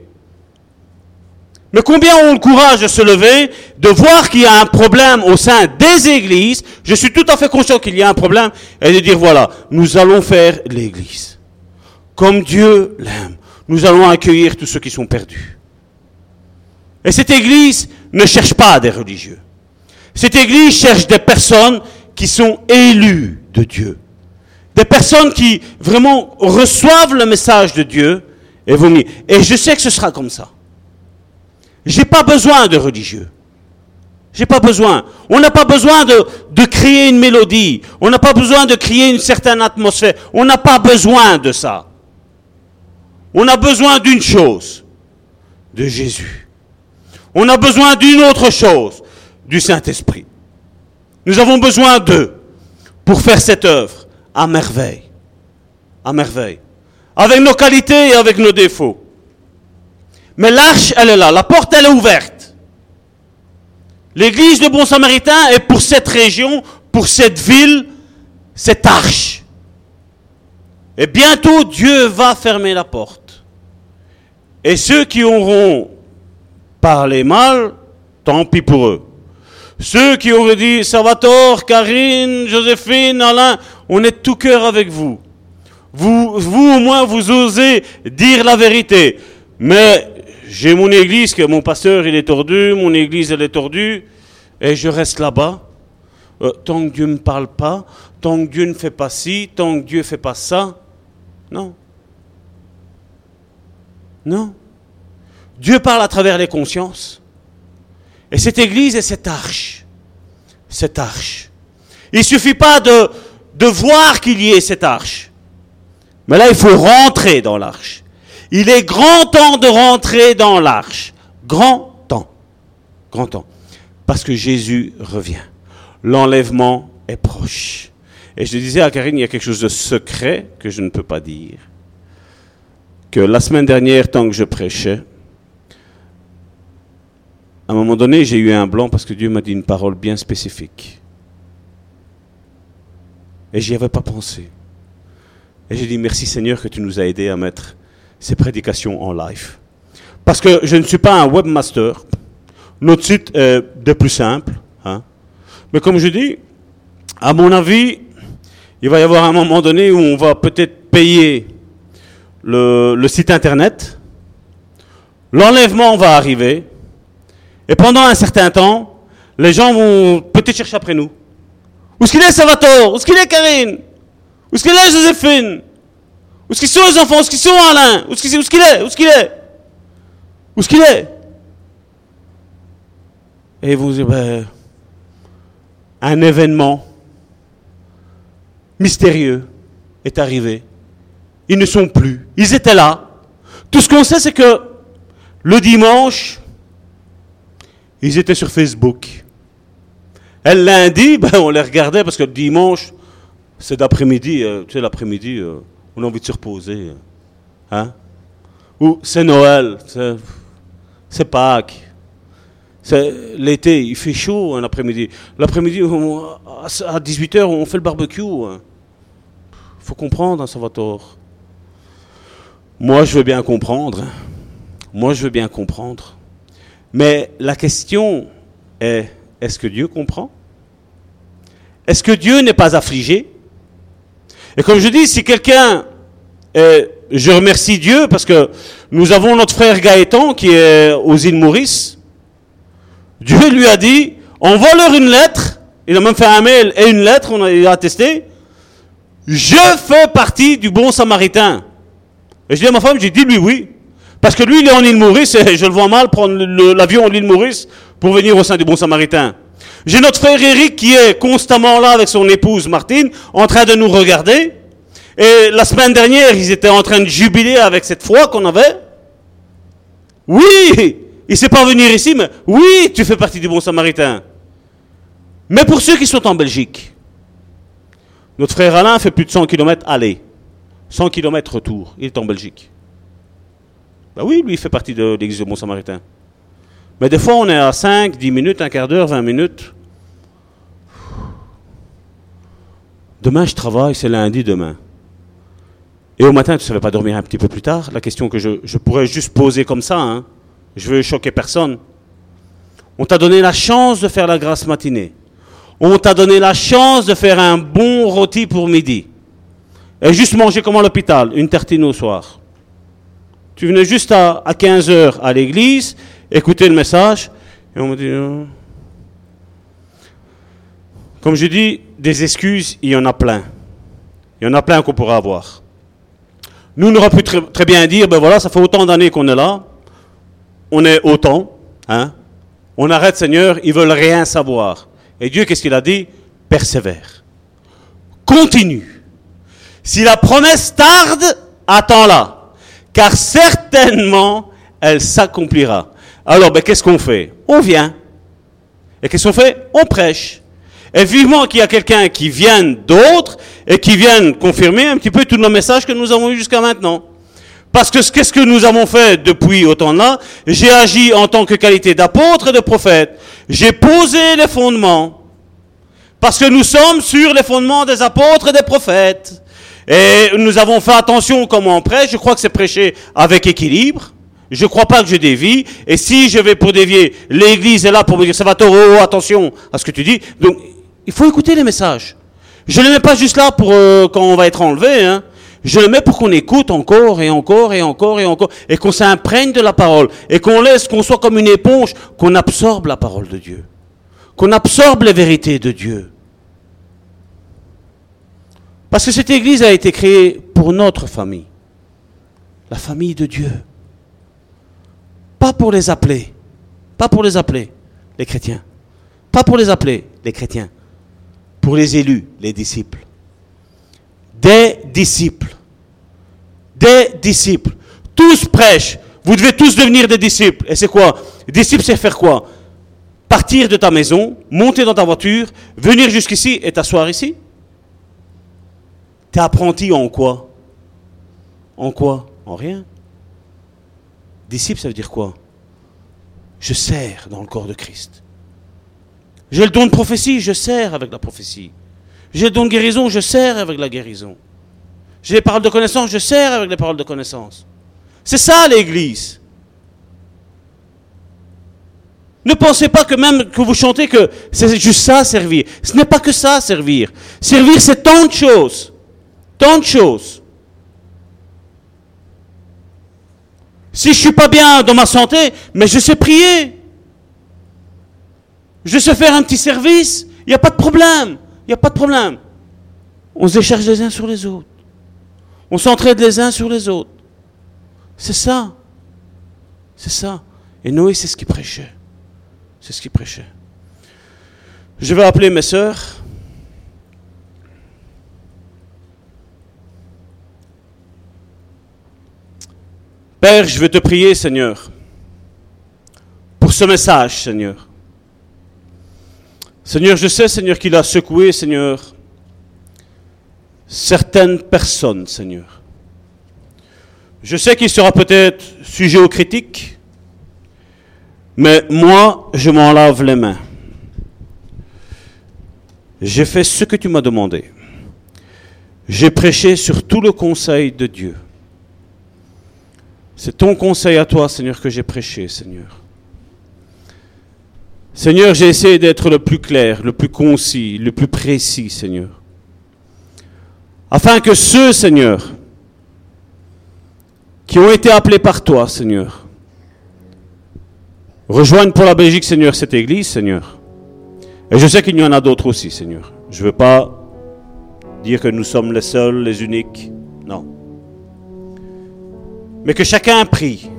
Mais combien ont le courage de se lever, de voir qu'il y a un problème au sein des églises, je suis tout à fait conscient qu'il y a un problème, et de dire voilà, nous allons faire l'église. Comme Dieu l'aime. Nous allons accueillir tous ceux qui sont perdus. Et cette église ne cherche pas des religieux. Cette église cherche des personnes qui sont élues de Dieu. Des personnes qui vraiment reçoivent le message de Dieu et vomissent. Et je sais que ce sera comme ça. J'ai pas besoin de religieux. J'ai pas besoin. On n'a pas besoin de, de créer une mélodie. On n'a pas besoin de créer une certaine atmosphère. On n'a pas besoin de ça. On a besoin d'une chose, de Jésus. On a besoin d'une autre chose, du Saint-Esprit. Nous avons besoin d'eux pour faire cette œuvre à merveille. À merveille. Avec nos qualités et avec nos défauts. Mais l'arche, elle est là. La porte, elle est ouverte. L'église de Bon Samaritain est pour cette région, pour cette ville, cette arche. Et bientôt, Dieu va fermer la porte. Et ceux qui auront parlé mal, tant pis pour eux. Ceux qui auraient dit Salvatore, Karine, Joséphine, Alain, on est tout cœur avec vous. Vous, vous au moins, vous osez dire la vérité. Mais j'ai mon église, mon pasteur il est tordu, mon église elle est tordue, et je reste là-bas. Euh, tant que Dieu ne me parle pas, tant que Dieu ne fait pas ci, tant que Dieu ne fait pas ça. Non. Non. Dieu parle à travers les consciences. Et cette église est cette arche. Cette arche. Il ne suffit pas de, de voir qu'il y ait cette arche. Mais là, il faut rentrer dans l'arche. Il est grand temps de rentrer dans l'arche. Grand temps. Grand temps. Parce que Jésus revient. L'enlèvement est proche. Et je disais à Karine, il y a quelque chose de secret que je ne peux pas dire. que la semaine dernière, tant que je prêchais, à un moment donné, j'ai eu un blanc parce que Dieu m'a dit une parole bien spécifique. Et j'y avais pas pensé. Et j'ai dit merci Seigneur que tu nous as aidés à mettre ces prédications en live. Parce que je ne suis pas un webmaster. Notre site est des plus simples. Hein. Mais comme je dis, à mon avis, il va y avoir un moment donné où on va peut-être payer le site internet. L'enlèvement va arriver. Et pendant un certain temps, les gens vont peut-être chercher après nous. Où est-ce qu'il est Salvatore? Où est-ce qu'il est Karine? Où est-ce qu'il est Joséphine? Où qu'ils sont les enfants? Où est-ce qu'ils sont Alain? Où est qu'il est? Où est-ce qu'il est? Où est-ce Et vont dire, ben, un événement mystérieux est arrivé. Ils ne sont plus. Ils étaient là. Tout ce qu'on sait, c'est que le dimanche, ils étaient sur Facebook. Et le lundi, ben, on les regardait parce que le dimanche, c'est d'après-midi. euh, tu sais, l'après-midi, euh, on a envie de se reposer. euh, Hein? Ou c'est Noël, c'est, Pâques. C'est l'été, il fait chaud un après-midi. L'après-midi, à 18h, on fait le barbecue. Il faut comprendre, hein, Salvatore. Moi, je veux bien comprendre. hein. Moi, je veux bien comprendre. Mais la question est, est-ce que Dieu comprend? Est-ce que Dieu n'est pas affligé? Et comme je dis, si quelqu'un... est- je remercie Dieu parce que nous avons notre frère Gaëtan qui est aux îles Maurice. Dieu lui a dit, envoie-leur une lettre. Il a même fait un mail et une lettre, on a attesté. Je fais partie du bon samaritain. Et je dis à ma femme, j'ai dit lui oui. Parce que lui, il est en île Maurice et je le vois mal prendre l'avion en île Maurice pour venir au sein du bon samaritain. J'ai notre frère Eric qui est constamment là avec son épouse Martine, en train de nous regarder. Et la semaine dernière, ils étaient en train de jubiler avec cette foi qu'on avait. Oui, il sait pas venir ici, mais oui, tu fais partie du bon samaritain. Mais pour ceux qui sont en Belgique, notre frère Alain fait plus de 100 km aller, 100 km retour. Il est en Belgique. Ben oui, lui, il fait partie de l'église du bon samaritain. Mais des fois, on est à 5, 10 minutes, un quart d'heure, 20 minutes. Demain, je travaille, c'est lundi demain. Et au matin, tu ne savais pas dormir un petit peu plus tard? La question que je, pourrais juste poser comme ça, hein. je veux choquer personne. On t'a donné la chance de faire la grâce matinée. On t'a donné la chance de faire un bon rôti pour midi. Et juste manger comme à l'hôpital, une tartine au soir. Tu venais juste à, à 15 heures à l'église, écouter le message, et on me dit... euh, Comme je dis, des excuses, il y en a plein. Il y en a plein qu'on pourra avoir. Nous, on aurait pu très, très bien dire, ben voilà, ça fait autant d'années qu'on est là, on est autant, hein. On arrête, Seigneur, ils veulent rien savoir. Et Dieu, qu'est-ce qu'il a dit? Persévère. Continue. Si la promesse tarde, attends-la. Car certainement, elle s'accomplira. Alors, ben, qu'est-ce qu'on fait? On vient. Et qu'est-ce qu'on fait? On prêche. Et vivement qu'il y a quelqu'un qui vienne d'autre et qui vienne confirmer un petit peu tous nos messages que nous avons eus jusqu'à maintenant. Parce que ce- qu'est-ce que nous avons fait depuis autant là J'ai agi en tant que qualité d'apôtre et de prophète. J'ai posé les fondements. Parce que nous sommes sur les fondements des apôtres et des prophètes. Et nous avons fait attention comment on prêche. Je crois que c'est prêché avec équilibre. Je ne crois pas que je dévie. Et si je vais pour dévier, l'Église est là pour me dire, Salvatore, oh, attention à ce que tu dis. Donc, il faut écouter les messages. Je ne mets pas juste là pour euh, quand on va être enlevé. Hein. Je le mets pour qu'on écoute encore et encore et encore et encore. Et qu'on s'imprègne de la parole. Et qu'on laisse, qu'on soit comme une éponge, qu'on absorbe la parole de Dieu. Qu'on absorbe les vérités de Dieu. Parce que cette église a été créée pour notre famille. La famille de Dieu. Pas pour les appeler. Pas pour les appeler, les chrétiens. Pas pour les appeler, les chrétiens. Pour les élus, les disciples. Des disciples. Des disciples. Tous prêchent. Vous devez tous devenir des disciples. Et c'est quoi? Disciple, c'est faire quoi? Partir de ta maison, monter dans ta voiture, venir jusqu'ici et t'asseoir ici T'es apprenti en quoi? En quoi? En rien. Disciple, ça veut dire quoi? Je sers dans le corps de Christ. J'ai le don de prophétie, je sers avec la prophétie. J'ai le don de guérison, je sers avec la guérison. J'ai les paroles de connaissance, je sers avec les paroles de connaissance. C'est ça l'Église. Ne pensez pas que même que vous chantez que c'est juste ça servir. Ce n'est pas que ça servir. Servir, c'est tant de choses. De choses. Si je suis pas bien dans ma santé, mais je sais prier. Je sais faire un petit service, il n'y a pas de problème. Il n'y a pas de problème. On se décharge les uns sur les autres. On s'entraide les uns sur les autres. C'est ça. C'est ça. Et Noé, c'est ce qu'il prêchait. C'est ce qu'il prêchait. Je vais appeler mes sœurs. Père, je vais te prier, Seigneur, pour ce message, Seigneur. Seigneur, je sais, Seigneur, qu'il a secoué, Seigneur, certaines personnes, Seigneur. Je sais qu'il sera peut-être sujet aux critiques, mais moi, je m'en lave les mains. J'ai fait ce que tu m'as demandé. J'ai prêché sur tout le conseil de Dieu. C'est ton conseil à toi, Seigneur, que j'ai prêché, Seigneur. Seigneur, j'ai essayé d'être le plus clair, le plus concis, le plus précis, Seigneur. Afin que ceux, Seigneur, qui ont été appelés par toi, Seigneur, rejoignent pour la Belgique, Seigneur, cette église, Seigneur. Et je sais qu'il y en a d'autres aussi, Seigneur. Je ne veux pas dire que nous sommes les seuls, les uniques. Mais que chacun prie.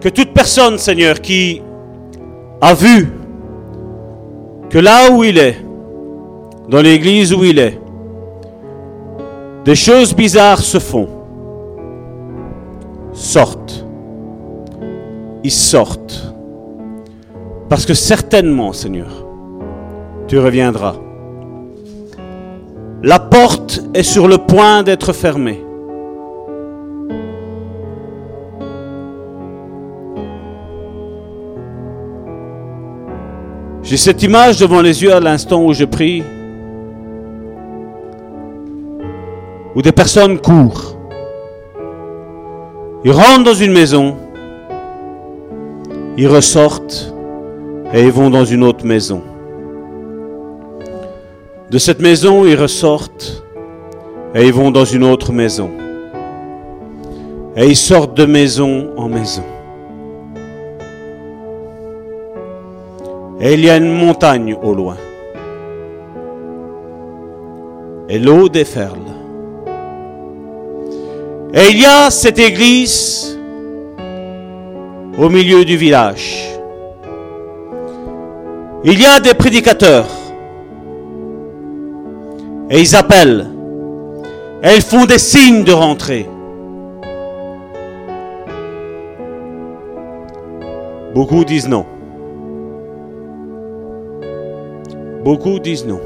Que toute personne, Seigneur, qui a vu que là où il est, dans l'église où il est, des choses bizarres se font, sortent. Ils sortent. Parce que certainement, Seigneur, tu reviendras. La porte est sur le point d'être fermée. J'ai cette image devant les yeux à l'instant où je prie, où des personnes courent. Ils rentrent dans une maison, ils ressortent et ils vont dans une autre maison. De cette maison, ils ressortent et ils vont dans une autre maison. Et ils sortent de maison en maison. Et il y a une montagne au loin. Et l'eau déferle. Et il y a cette église au milieu du village. Il y a des prédicateurs. Et ils appellent. Et ils font des signes de rentrée. Beaucoup disent non. Beaucoup disent non.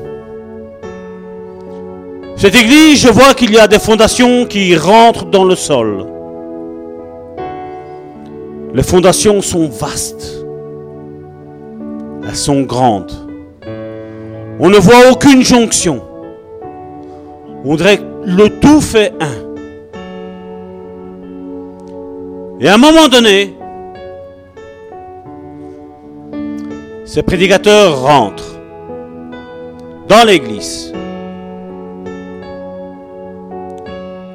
Cette église, je vois qu'il y a des fondations qui rentrent dans le sol. Les fondations sont vastes. Elles sont grandes. On ne voit aucune jonction. On dirait que le tout fait un. Et à un moment donné, ces prédicateurs rentrent dans l'église.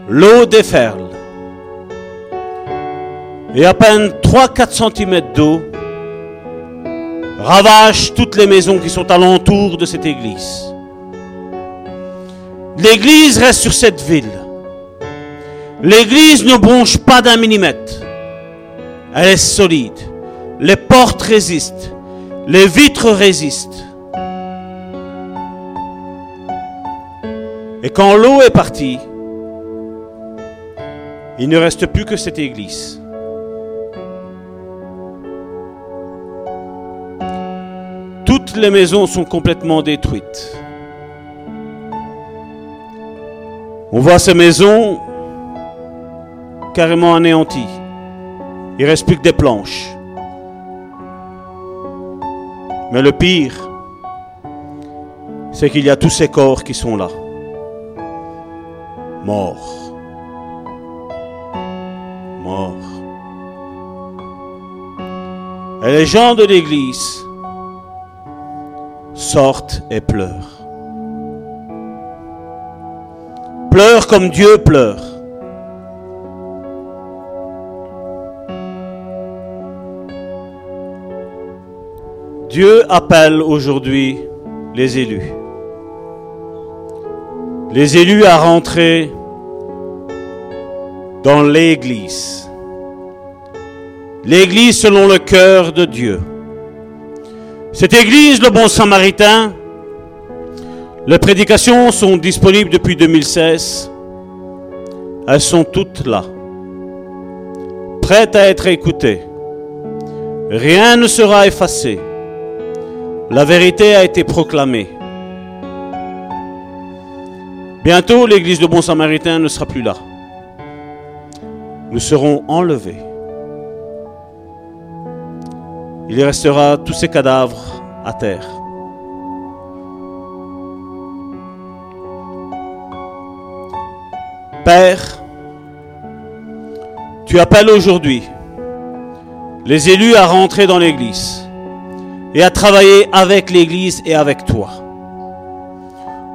L'eau déferle. Et à peine 3-4 cm d'eau ravage toutes les maisons qui sont alentour de cette église. L'église reste sur cette ville. L'église ne bronche pas d'un millimètre. Elle est solide. Les portes résistent. Les vitres résistent. Et quand l'eau est partie, il ne reste plus que cette église. Toutes les maisons sont complètement détruites. On voit ces maisons carrément anéanties. Il reste plus que des planches. Mais le pire, c'est qu'il y a tous ces corps qui sont là, morts, morts. Et les gens de l'Église sortent et pleurent. Pleurent comme Dieu pleure. Dieu appelle aujourd'hui les élus. Les élus à rentrer dans l'Église. L'Église selon le cœur de Dieu. Cette Église, le bon samaritain, les prédications sont disponibles depuis 2016. Elles sont toutes là, prêtes à être écoutées. Rien ne sera effacé. La vérité a été proclamée. Bientôt, l'église de Bon Samaritain ne sera plus là. Nous serons enlevés. Il restera tous ces cadavres à terre. Père, tu appelles aujourd'hui les élus à rentrer dans l'Église et à travailler avec l'Église et avec toi.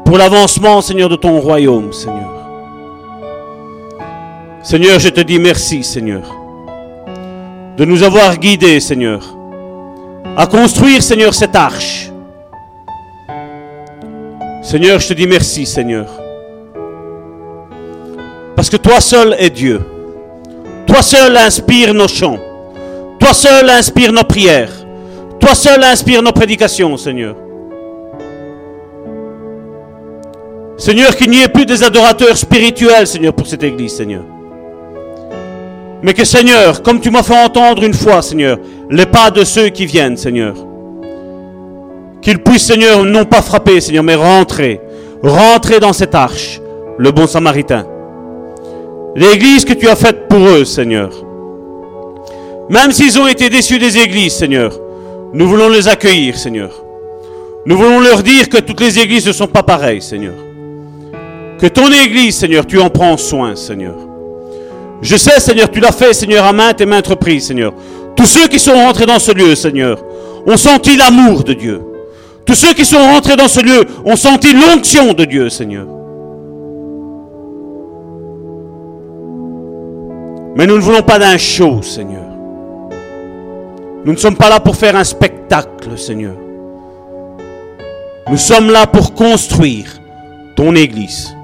Pour l'avancement, Seigneur, de ton royaume, Seigneur. Seigneur, je te dis merci, Seigneur, de nous avoir guidés, Seigneur, à construire, Seigneur, cette arche. Seigneur, je te dis merci, Seigneur. Parce que toi seul es Dieu. Toi seul inspire nos chants. Toi seul inspire nos prières. Toi seul inspire nos prédications, Seigneur. Seigneur, qu'il n'y ait plus des adorateurs spirituels, Seigneur, pour cette église, Seigneur. Mais que, Seigneur, comme tu m'as fait entendre une fois, Seigneur, les pas de ceux qui viennent, Seigneur, qu'ils puissent, Seigneur, non pas frapper, Seigneur, mais rentrer, rentrer dans cette arche, le bon samaritain. L'église que tu as faite pour eux, Seigneur. Même s'ils ont été déçus des églises, Seigneur, nous voulons les accueillir, Seigneur. Nous voulons leur dire que toutes les églises ne sont pas pareilles, Seigneur. Que ton église, Seigneur, tu en prends soin, Seigneur. Je sais, Seigneur, tu l'as fait, Seigneur, à maintes et maintes reprises, Seigneur. Tous ceux qui sont rentrés dans ce lieu, Seigneur, ont senti l'amour de Dieu. Tous ceux qui sont rentrés dans ce lieu ont senti l'onction de Dieu, Seigneur. Mais nous ne voulons pas d'un show, Seigneur. Nous ne sommes pas là pour faire un spectacle, Seigneur. Nous sommes là pour construire ton Église.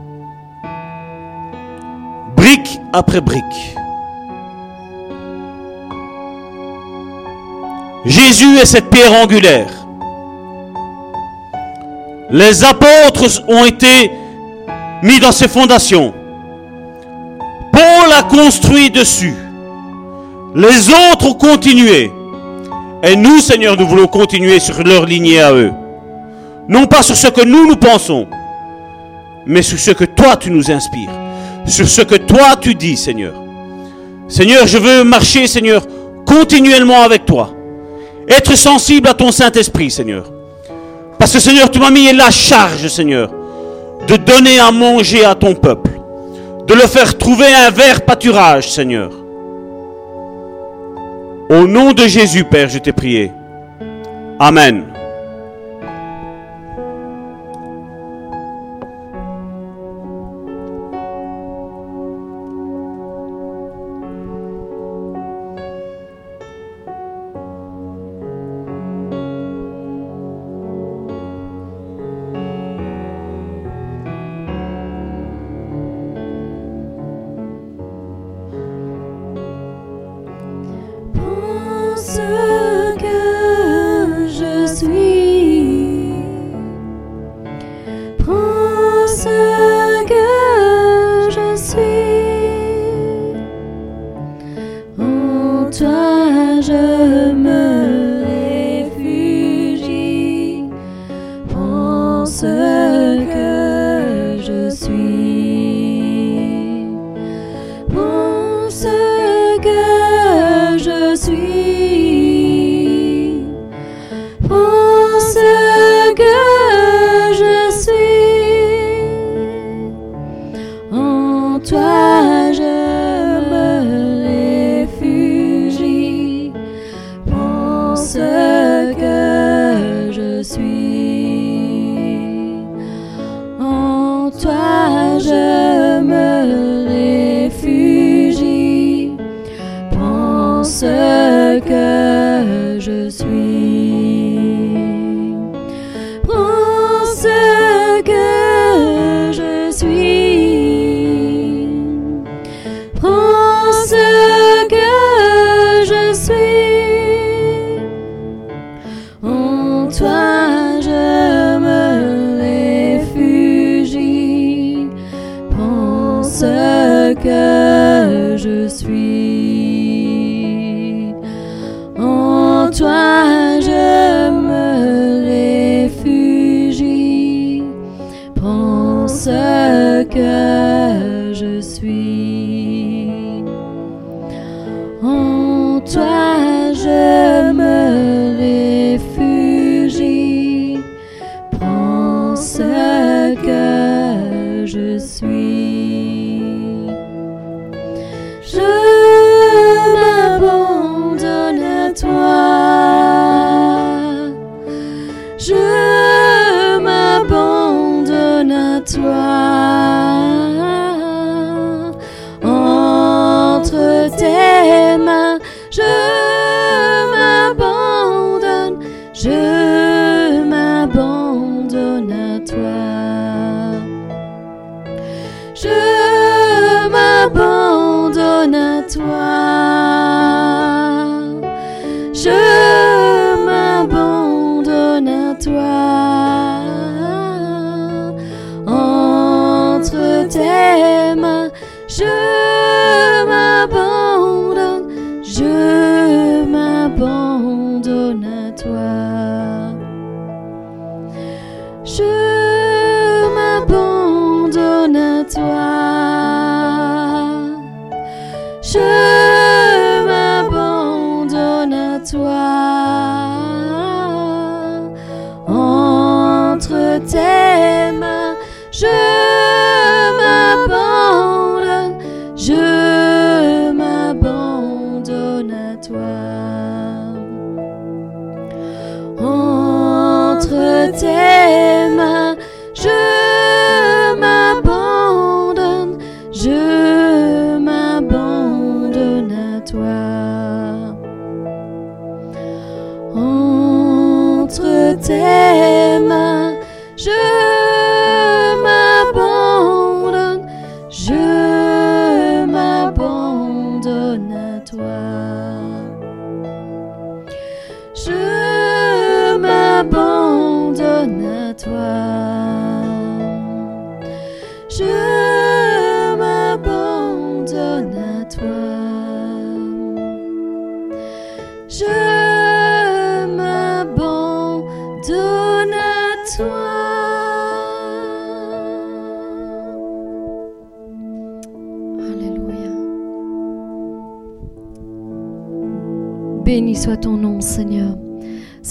Brique après brique. Jésus est cette pierre angulaire. Les apôtres ont été mis dans ses fondations. Paul a construit dessus. Les autres ont continué. Et nous, Seigneur, nous voulons continuer sur leur lignée à eux. Non pas sur ce que nous nous pensons, mais sur ce que toi tu nous inspires. Sur ce que toi tu dis, Seigneur. Seigneur, je veux marcher, Seigneur, continuellement avec toi. Être sensible à ton Saint-Esprit, Seigneur. Parce que, Seigneur, tu m'as mis la charge, Seigneur, de donner à manger à ton peuple. De le faire trouver un vert pâturage, Seigneur. Au nom de Jésus, Père, je t'ai prié. Amen.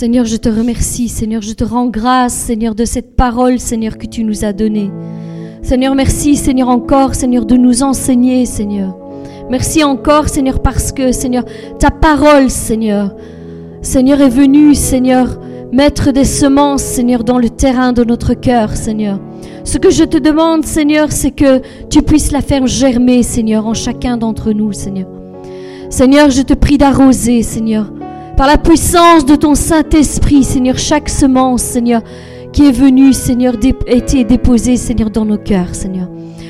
Seigneur, je te remercie, Seigneur, je te rends grâce, Seigneur, de cette parole, Seigneur, que tu nous as donnée. Seigneur, merci, Seigneur, encore, Seigneur, de nous enseigner, Seigneur. Merci encore, Seigneur, parce que, Seigneur, ta parole, Seigneur, Seigneur, est venue, Seigneur, mettre des semences, Seigneur, dans le terrain de notre cœur, Seigneur. Ce que je te demande, Seigneur, c'est que tu puisses la faire germer, Seigneur, en chacun d'entre nous, Seigneur. Seigneur, je te prie d'arroser, Seigneur, par la puissance de ton Saint-Esprit, Seigneur, chaque semence, Seigneur, qui est venue, Seigneur, dé- été déposée, Seigneur, dans nos cœurs, Seigneur.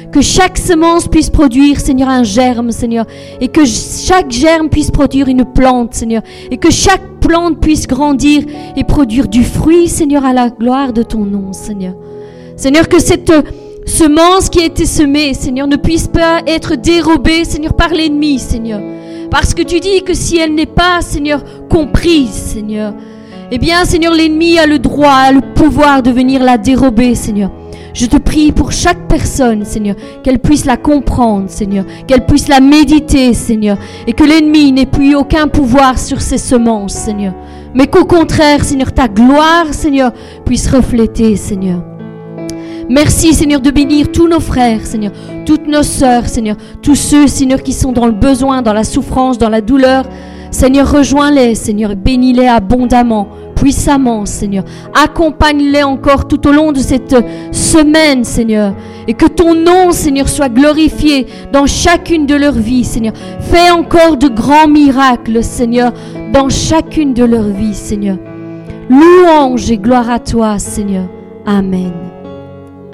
Que chaque semence puisse produire, Seigneur, un germe, Seigneur. Et que chaque germe puisse produire une plante, Seigneur. Et que chaque plante puisse grandir et produire du fruit, Seigneur, à la gloire de ton nom, Seigneur. Seigneur, que cette semence qui a été semée, Seigneur, ne puisse pas être dérobée, Seigneur, par l'ennemi, Seigneur. Parce que tu dis que si elle n'est pas, Seigneur, comprise, Seigneur, eh bien, Seigneur, l'ennemi a le droit, a le pouvoir de venir la dérober, Seigneur. Je te prie pour chaque personne, Seigneur, qu'elle puisse la comprendre, Seigneur, qu'elle puisse la méditer, Seigneur, et que l'ennemi n'ait plus aucun pouvoir sur ses semences, Seigneur. Mais qu'au contraire, Seigneur, ta gloire, Seigneur, puisse refléter, Seigneur. Merci, Seigneur, de bénir tous nos frères, Seigneur, toutes nos sœurs, Seigneur, tous ceux, Seigneur, qui sont dans le besoin, dans la souffrance, dans la douleur. Seigneur, rejoins-les, Seigneur, bénis-les abondamment, puissamment, Seigneur. Accompagne-les encore tout au long de cette semaine, Seigneur. Et que ton nom, Seigneur, soit glorifié dans chacune de leurs vies, Seigneur. Fais encore de grands miracles, Seigneur, dans chacune de leurs vies, Seigneur. Louange et gloire à toi, Seigneur. Amen.